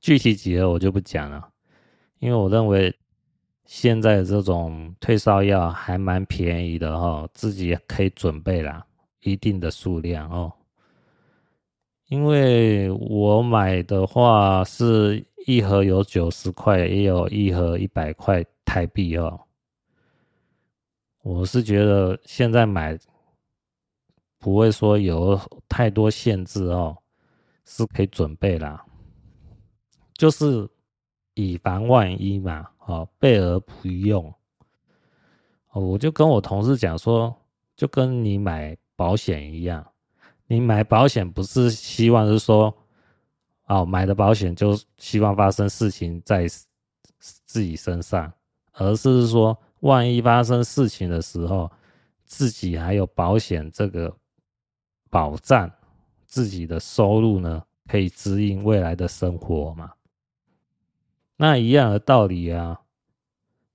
具体几盒我就不讲了。因为我认为现在这种退烧药还蛮便宜的哈，自己也可以准备啦，一定的数量哦。因为我买的话是一盒有九十块，也有一盒一百块台币哦。我是觉得现在买不会说有太多限制哦，是可以准备啦，就是。以防万一嘛，哦，备而不用。哦，我就跟我同事讲说，就跟你买保险一样，你买保险不是希望是说，哦，买的保险就希望发生事情在自己身上，而是说，万一发生事情的时候，自己还有保险这个保障，自己的收入呢，可以指引未来的生活嘛。那一样的道理啊，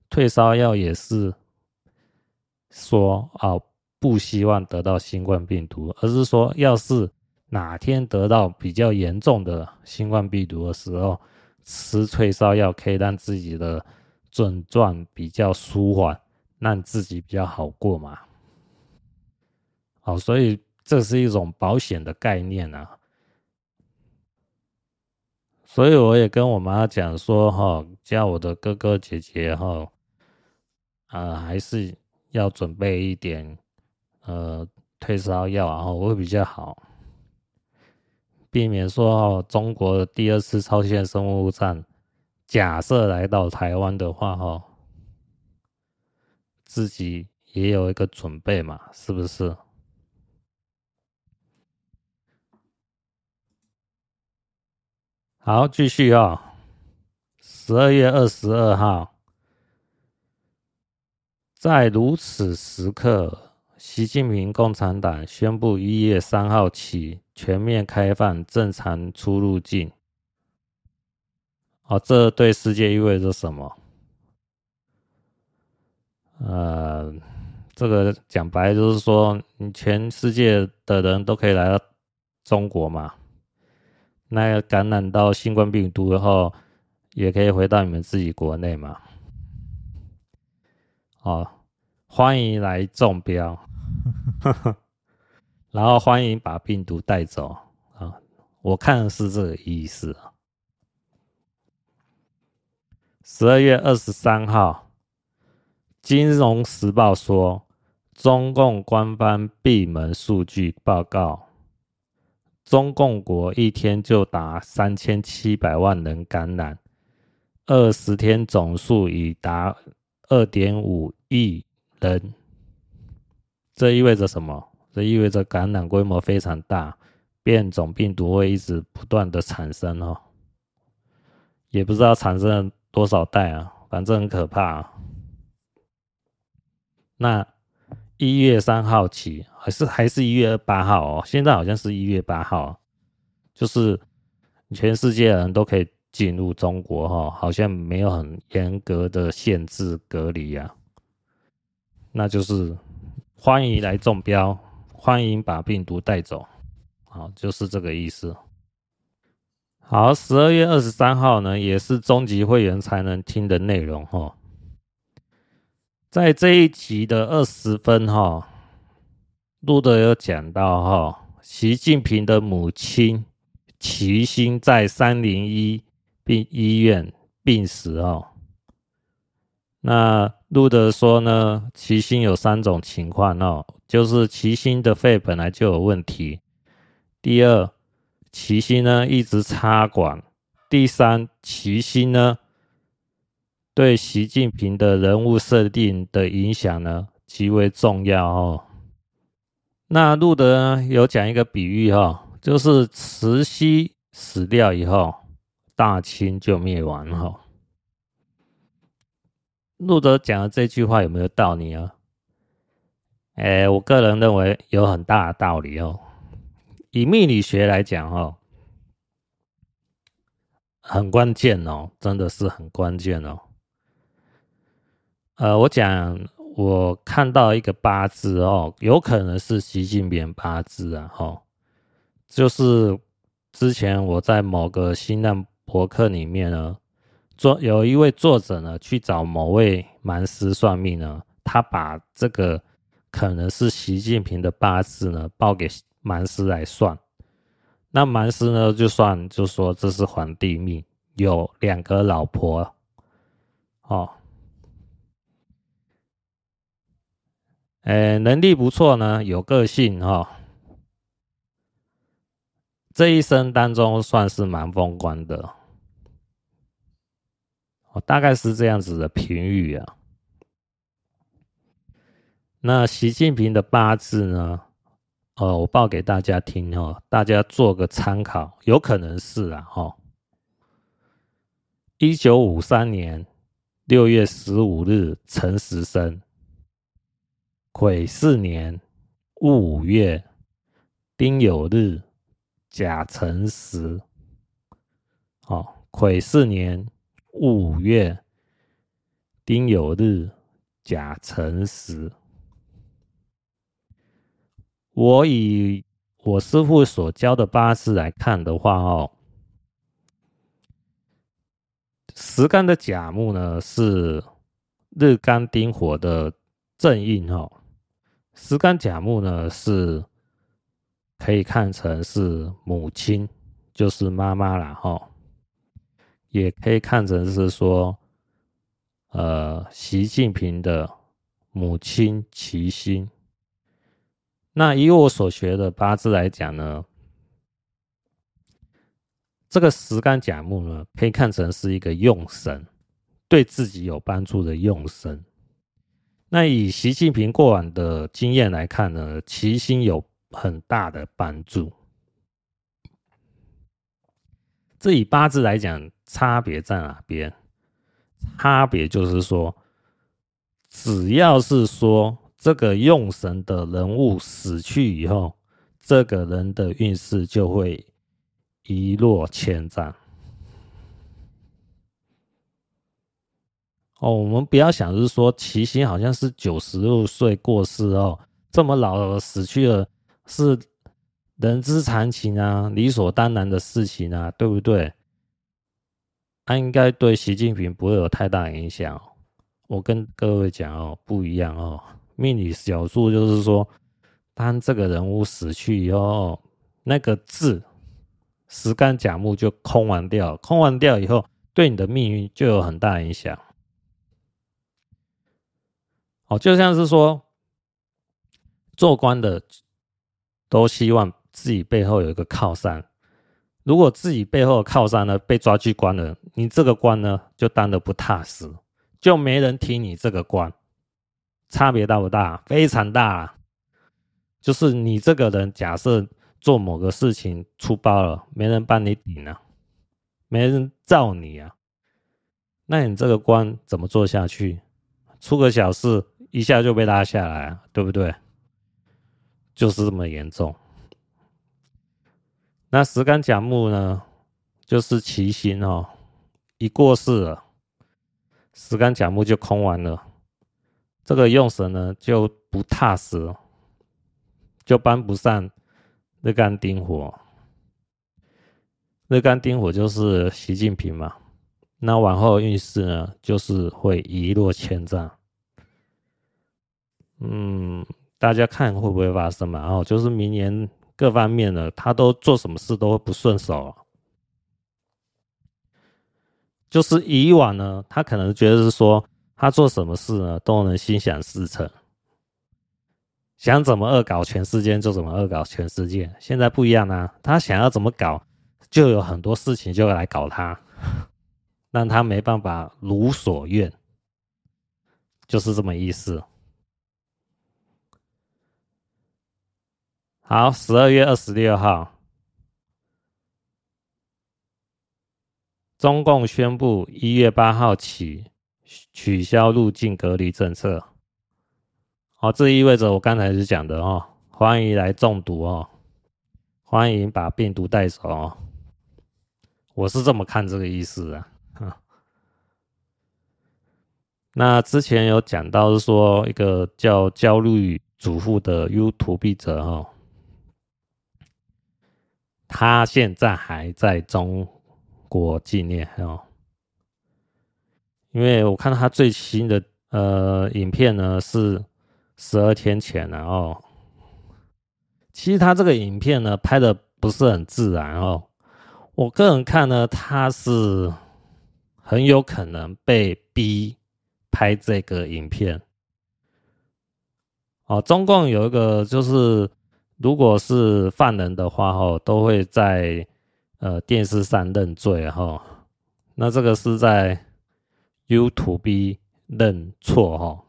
退烧药也是说啊，不希望得到新冠病毒，而是说，要是哪天得到比较严重的新冠病毒的时候，吃退烧药可以让自己的症状比较舒缓，让自己比较好过嘛。好，所以这是一种保险的概念啊。所以我也跟我妈讲说，哈，叫我的哥哥姐姐，哈，啊，还是要准备一点，呃，退烧药，然后会比较好，避免说，哈，中国的第二次超限生物战，假设来到台湾的话，哈，自己也有一个准备嘛，是不是？好，继续啊、哦！十二月二十二号，在如此时刻，习近平共产党宣布一月三号起全面开放正常出入境。哦，这对世界意味着什么？呃，这个讲白就是说，你全世界的人都可以来到中国嘛。那个感染到新冠病毒以后，也可以回到你们自己国内嘛？哦，欢迎来中标，然后欢迎把病毒带走啊！我看的是这个意思。十二月二十三号，《金融时报》说，中共官方闭门数据报告。中共国一天就达三千七百万人感染，二十天总数已达二点五亿人。这意味着什么？这意味着感染规模非常大，变种病毒会一直不断的产生哦，也不知道产生了多少代啊，反正很可怕啊。那一月三号起，还是还是一月八号哦？现在好像是一月八号，就是全世界人都可以进入中国哈，好像没有很严格的限制隔离啊，那就是。欢迎来中标，欢迎把病毒带走，好，就是这个意思。好，十二月二十三号呢，也是终极会员才能听的内容哈。在这一集的二十分哈，路德有讲到哈，习近平的母亲齐心在三零一病医院病死哦。那路德说呢，齐心有三种情况哦，就是齐心的肺本来就有问题，第二，齐心呢一直插管，第三，齐心呢对习近平的人物设定的影响呢极为重要哦。那路德呢有讲一个比喻哈，就是慈禧死掉以后，大清就灭亡哈。路德讲的这句话有没有道理啊？哎，我个人认为有很大的道理哦。以命理学来讲，哦，很关键哦，真的是很关键哦。呃，我讲我看到一个八字哦，有可能是习近平八字啊，哦，就是之前我在某个新浪博客里面呢。作有一位作者呢，去找某位蛮师算命呢，他把这个可能是习近平的八字呢报给蛮师来算，那蛮师呢就算就说这是皇帝命，有两个老婆，哦，哎，能力不错呢，有个性哈、哦，这一生当中算是蛮风光的。大概是这样子的评语啊。那习近平的八字呢？呃，我报给大家听哦，大家做个参考，有可能是啊，哈。一九五三年六月十五日辰时生，癸巳年戊午月丁酉日甲辰时。哦，癸巳年。戊午月丁酉日甲辰时，我以我师父所教的八字来看的话，哦，时干的甲木呢是日干丁火的正印，哦，石干甲木呢是可以看成是母亲，就是妈妈啦，哈。也可以看成是说，呃，习近平的母亲齐心。那以我所学的八字来讲呢，这个石干甲木呢，可以看成是一个用神，对自己有帮助的用神。那以习近平过往的经验来看呢，齐心有很大的帮助。这以八字来讲。差别在哪边？差别就是说，只要是说这个用神的人物死去以后，这个人的运势就会一落千丈。哦，我们不要想就是说齐心好像是九十六岁过世哦，这么老了死去了，是人之常情啊，理所当然的事情啊，对不对？他应该对习近平不会有太大影响。我跟各位讲哦，不一样哦。命理小数就是说，当这个人物死去以后，那个字十干甲木就空完掉，空完掉以后，对你的命运就有很大影响。哦，就像是说，做官的都希望自己背后有一个靠山。如果自己背后的靠山呢被抓去关了，你这个官呢就当的不踏实，就没人提你这个官，差别大不大？非常大。就是你这个人，假设做某个事情出包了，没人帮你顶啊，没人罩你啊，那你这个官怎么做下去？出个小事，一下就被拉下来，对不对？就是这么严重。那石冈甲木呢，就是其星哦，一过世了，石冈甲木就空完了，这个用神呢就不踏实，就搬不上日干丁火。日干丁火就是习近平嘛，那往后运势呢，就是会一落千丈。嗯，大家看会不会发生嘛？哦，就是明年。各方面的，他都做什么事都不顺手。就是以往呢，他可能觉得是说，他做什么事呢都能心想事成，想怎么恶搞全世界就怎么恶搞全世界。现在不一样啊，他想要怎么搞，就有很多事情就来搞他，让他没办法如所愿，就是这么意思。好，十二月二十六号，中共宣布一月八号起取消入境隔离政策。好，这意味着我刚才是讲的哦，欢迎来中毒哦，欢迎把病毒带走哦。我是这么看这个意思的啊。那之前有讲到是说一个叫焦虑主妇的 YouTube 者哦。他现在还在中国纪念哦，因为我看到他最新的呃影片呢是十二天前然后哦，其实他这个影片呢拍的不是很自然哦，我个人看呢他是很有可能被逼拍这个影片。哦，中共有一个就是。如果是犯人的话，吼，都会在呃电视上认罪，哈。那这个是在 YouTube 认错，哈，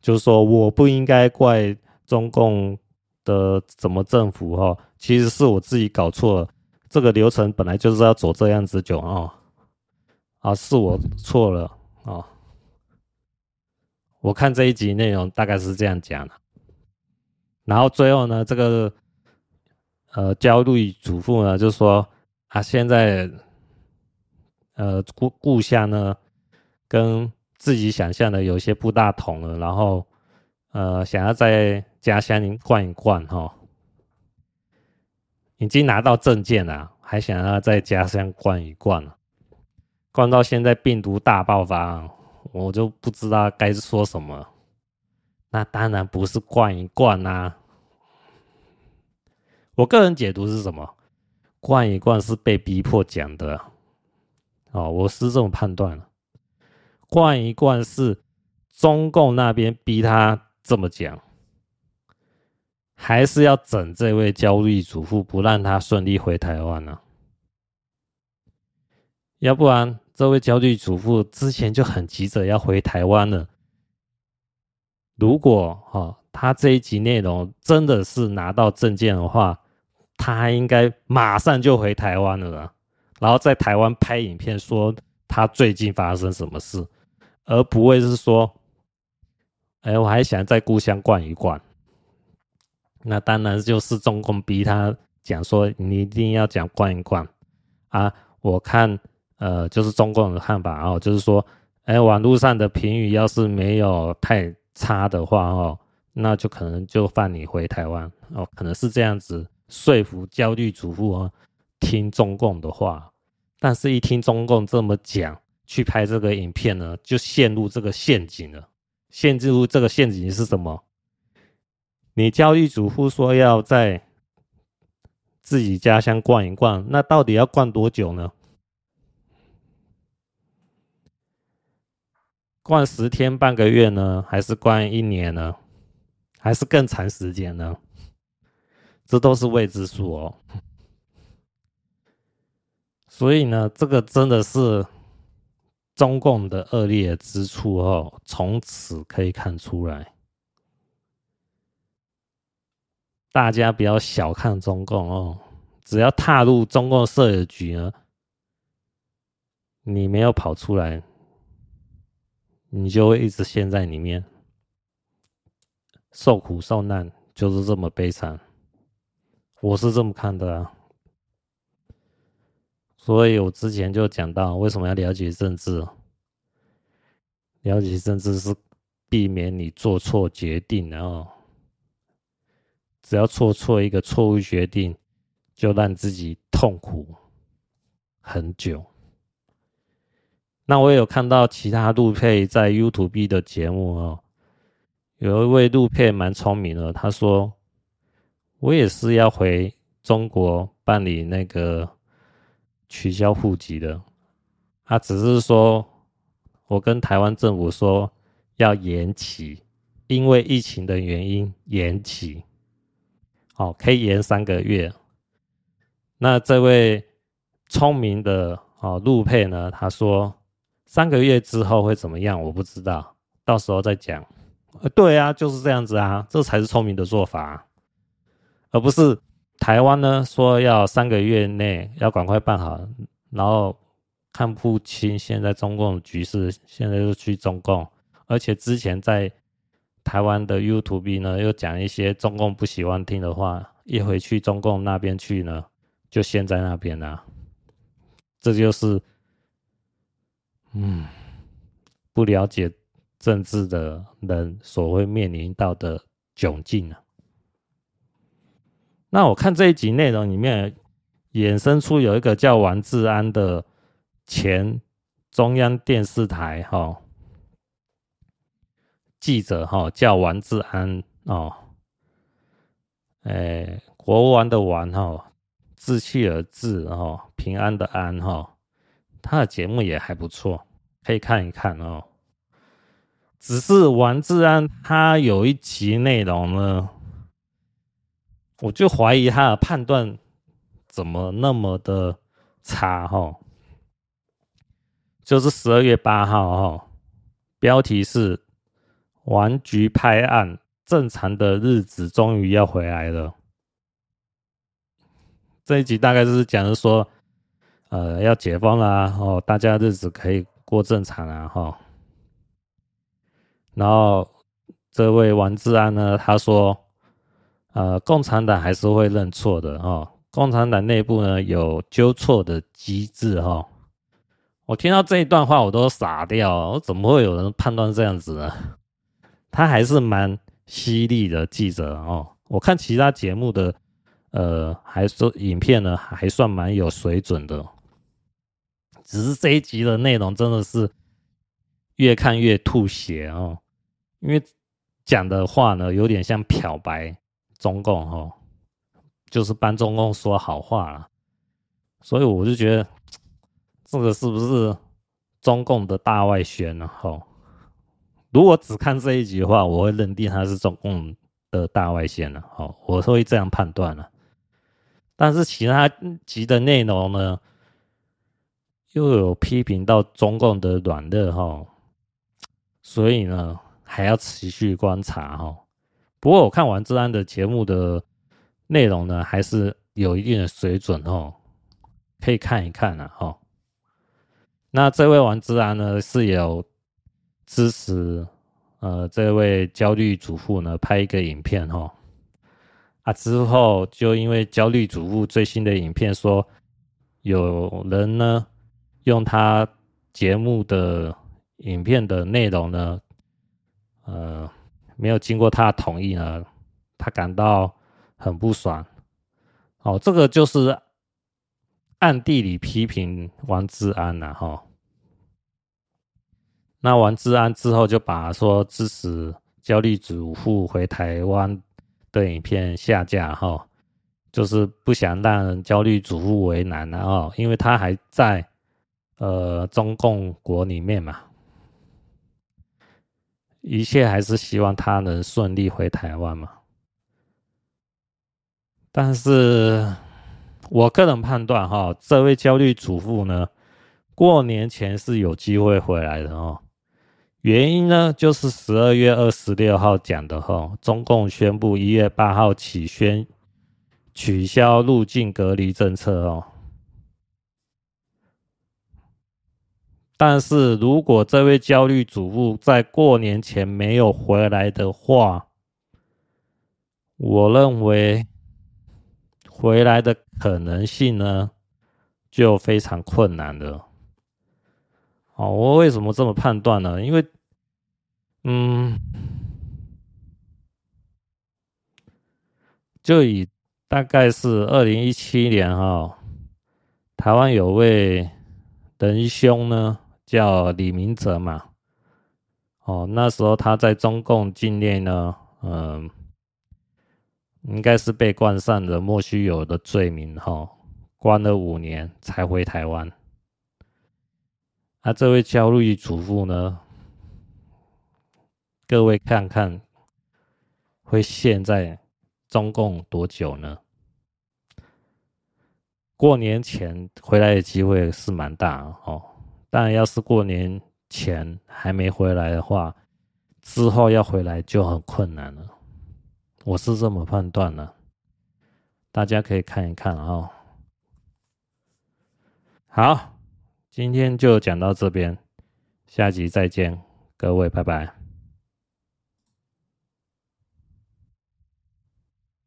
就是说我不应该怪中共的什么政府，哈，其实是我自己搞错了，这个流程本来就是要走这样子走，哦，啊，是我错了，哦。我看这一集内容大概是这样讲的。然后最后呢，这个呃焦虑主妇呢就说啊，现在呃故故乡呢跟自己想象的有些不大同了，然后呃想要在家乡逛一逛哈，已经拿到证件了，还想要在家乡逛一逛，逛到现在病毒大爆发，我就不知道该说什么。那当然不是逛一逛啊！我个人解读是什么？逛一逛是被逼迫讲的，哦，我是这么判断。逛一逛是中共那边逼他这么讲，还是要整这位焦虑主妇，不让他顺利回台湾呢？要不然，这位焦虑主妇之前就很急着要回台湾了。如果哈、哦，他这一集内容真的是拿到证件的话，他应该马上就回台湾了，然后在台湾拍影片说他最近发生什么事，而不会是说，哎，我还想在故乡逛一逛。那当然就是中共逼他讲说，你一定要讲逛一逛啊。我看，呃，就是中共的看法哦，就是说，哎，网络上的评语要是没有太。差的话哦，那就可能就放你回台湾哦，可能是这样子说服焦虑主妇哦，听中共的话，但是一听中共这么讲，去拍这个影片呢，就陷入这个陷阱了。陷入这个陷阱是什么？你焦虑主妇说要在自己家乡逛一逛，那到底要逛多久呢？关十天半个月呢，还是关一年呢，还是更长时间呢？这都是未知数哦。所以呢，这个真的是中共的恶劣之处哦，从此可以看出来。大家不要小看中共哦，只要踏入中共社的局呢，你没有跑出来，你就会一直陷在里面，受苦受难，就是这么悲惨。我是这么看的啊。所以我之前就讲到，为什么要了解政治？了解政治是避免你做错决定，然后只要做错一个错误决定，就让自己痛苦很久。那我有看到其他陆配在 YouTube 的节目哦，有一位陆配蛮聪明的，他说：“我也是要回中国办理那个。”取消户籍的，他只是说，我跟台湾政府说要延期，因为疫情的原因延期，哦，可以延三个月。那这位聪明的哦陆配呢，他说三个月之后会怎么样？我不知道，到时候再讲。对啊，就是这样子啊，这才是聪明的做法，而不是。台湾呢说要三个月内要赶快办好，然后看不清现在中共局势，现在又去中共，而且之前在台湾的 YouTube 呢又讲一些中共不喜欢听的话，一回去中共那边去呢就陷在那边了，这就是嗯不了解政治的人所会面临到的窘境啊。那我看这一集内容里面，衍生出有一个叫王志安的前中央电视台哈记者哈，叫王志安哦，哎，国王的王哈，志气的志哈，平安的安哈，他的节目也还不错，可以看一看哦。只是王志安他有一集内容呢。我就怀疑他的判断怎么那么的差哈，就是十二月八号哈，标题是“王局拍案，正常的日子终于要回来了”。这一集大概就是讲的说，呃，要解封啦，哦，大家日子可以过正常了哈。然后这位王志安呢，他说。呃，共产党还是会认错的哦。共产党内部呢有纠错的机制哈。我听到这一段话我都傻掉，我怎么会有人判断这样子呢？他还是蛮犀利的记者哦。我看其他节目的呃，还说影片呢还算蛮有水准的，只是这一集的内容真的是越看越吐血哦，因为讲的话呢有点像漂白。中共哦，就是帮中共说好话了，所以我就觉得这个是不是中共的大外宣呢？哦，如果只看这一集的话，我会认定他是中共的大外宣了，哦，我会这样判断了。但是其他集的内容呢，又有批评到中共的软弱哈，所以呢，还要持续观察哈。不过我看王志安的节目的内容呢，还是有一定的水准哦，可以看一看啊。哈。那这位王志安呢，是有支持呃这位焦虑主妇呢拍一个影片哈，啊之后就因为焦虑主妇最新的影片说有人呢用他节目的影片的内容呢，呃。没有经过他的同意呢，他感到很不爽。哦，这个就是暗地里批评王志安了哈。那王志安之后就把说支持焦虑主妇回台湾的影片下架哈，就是不想让焦虑主妇为难了哦，因为他还在呃中共国里面嘛。一切还是希望他能顺利回台湾嘛。但是我个人判断哈，这位焦虑主妇呢，过年前是有机会回来的哦。原因呢，就是十二月二十六号讲的哈，中共宣布一月八号起宣取消入境隔离政策哦。但是如果这位焦虑主妇在过年前没有回来的话，我认为回来的可能性呢，就非常困难了。哦，我为什么这么判断呢？因为嗯，就以大概是二零一七年哈、哦，台湾有位仁兄呢，叫李明哲嘛。哦，那时候他在中共境内呢，嗯，应该是被冠上了莫须有的罪名哈、哦，关了五年才回台湾。那、啊、这位焦虑主妇呢？各位看看，会陷在中共多久呢？过年前回来的机会是蛮大哦，但要是过年前还没回来的话，之后要回来就很困难了。我是这么判断的，大家可以看一看哦。好，今天就讲到这边，下集再见，各位拜拜。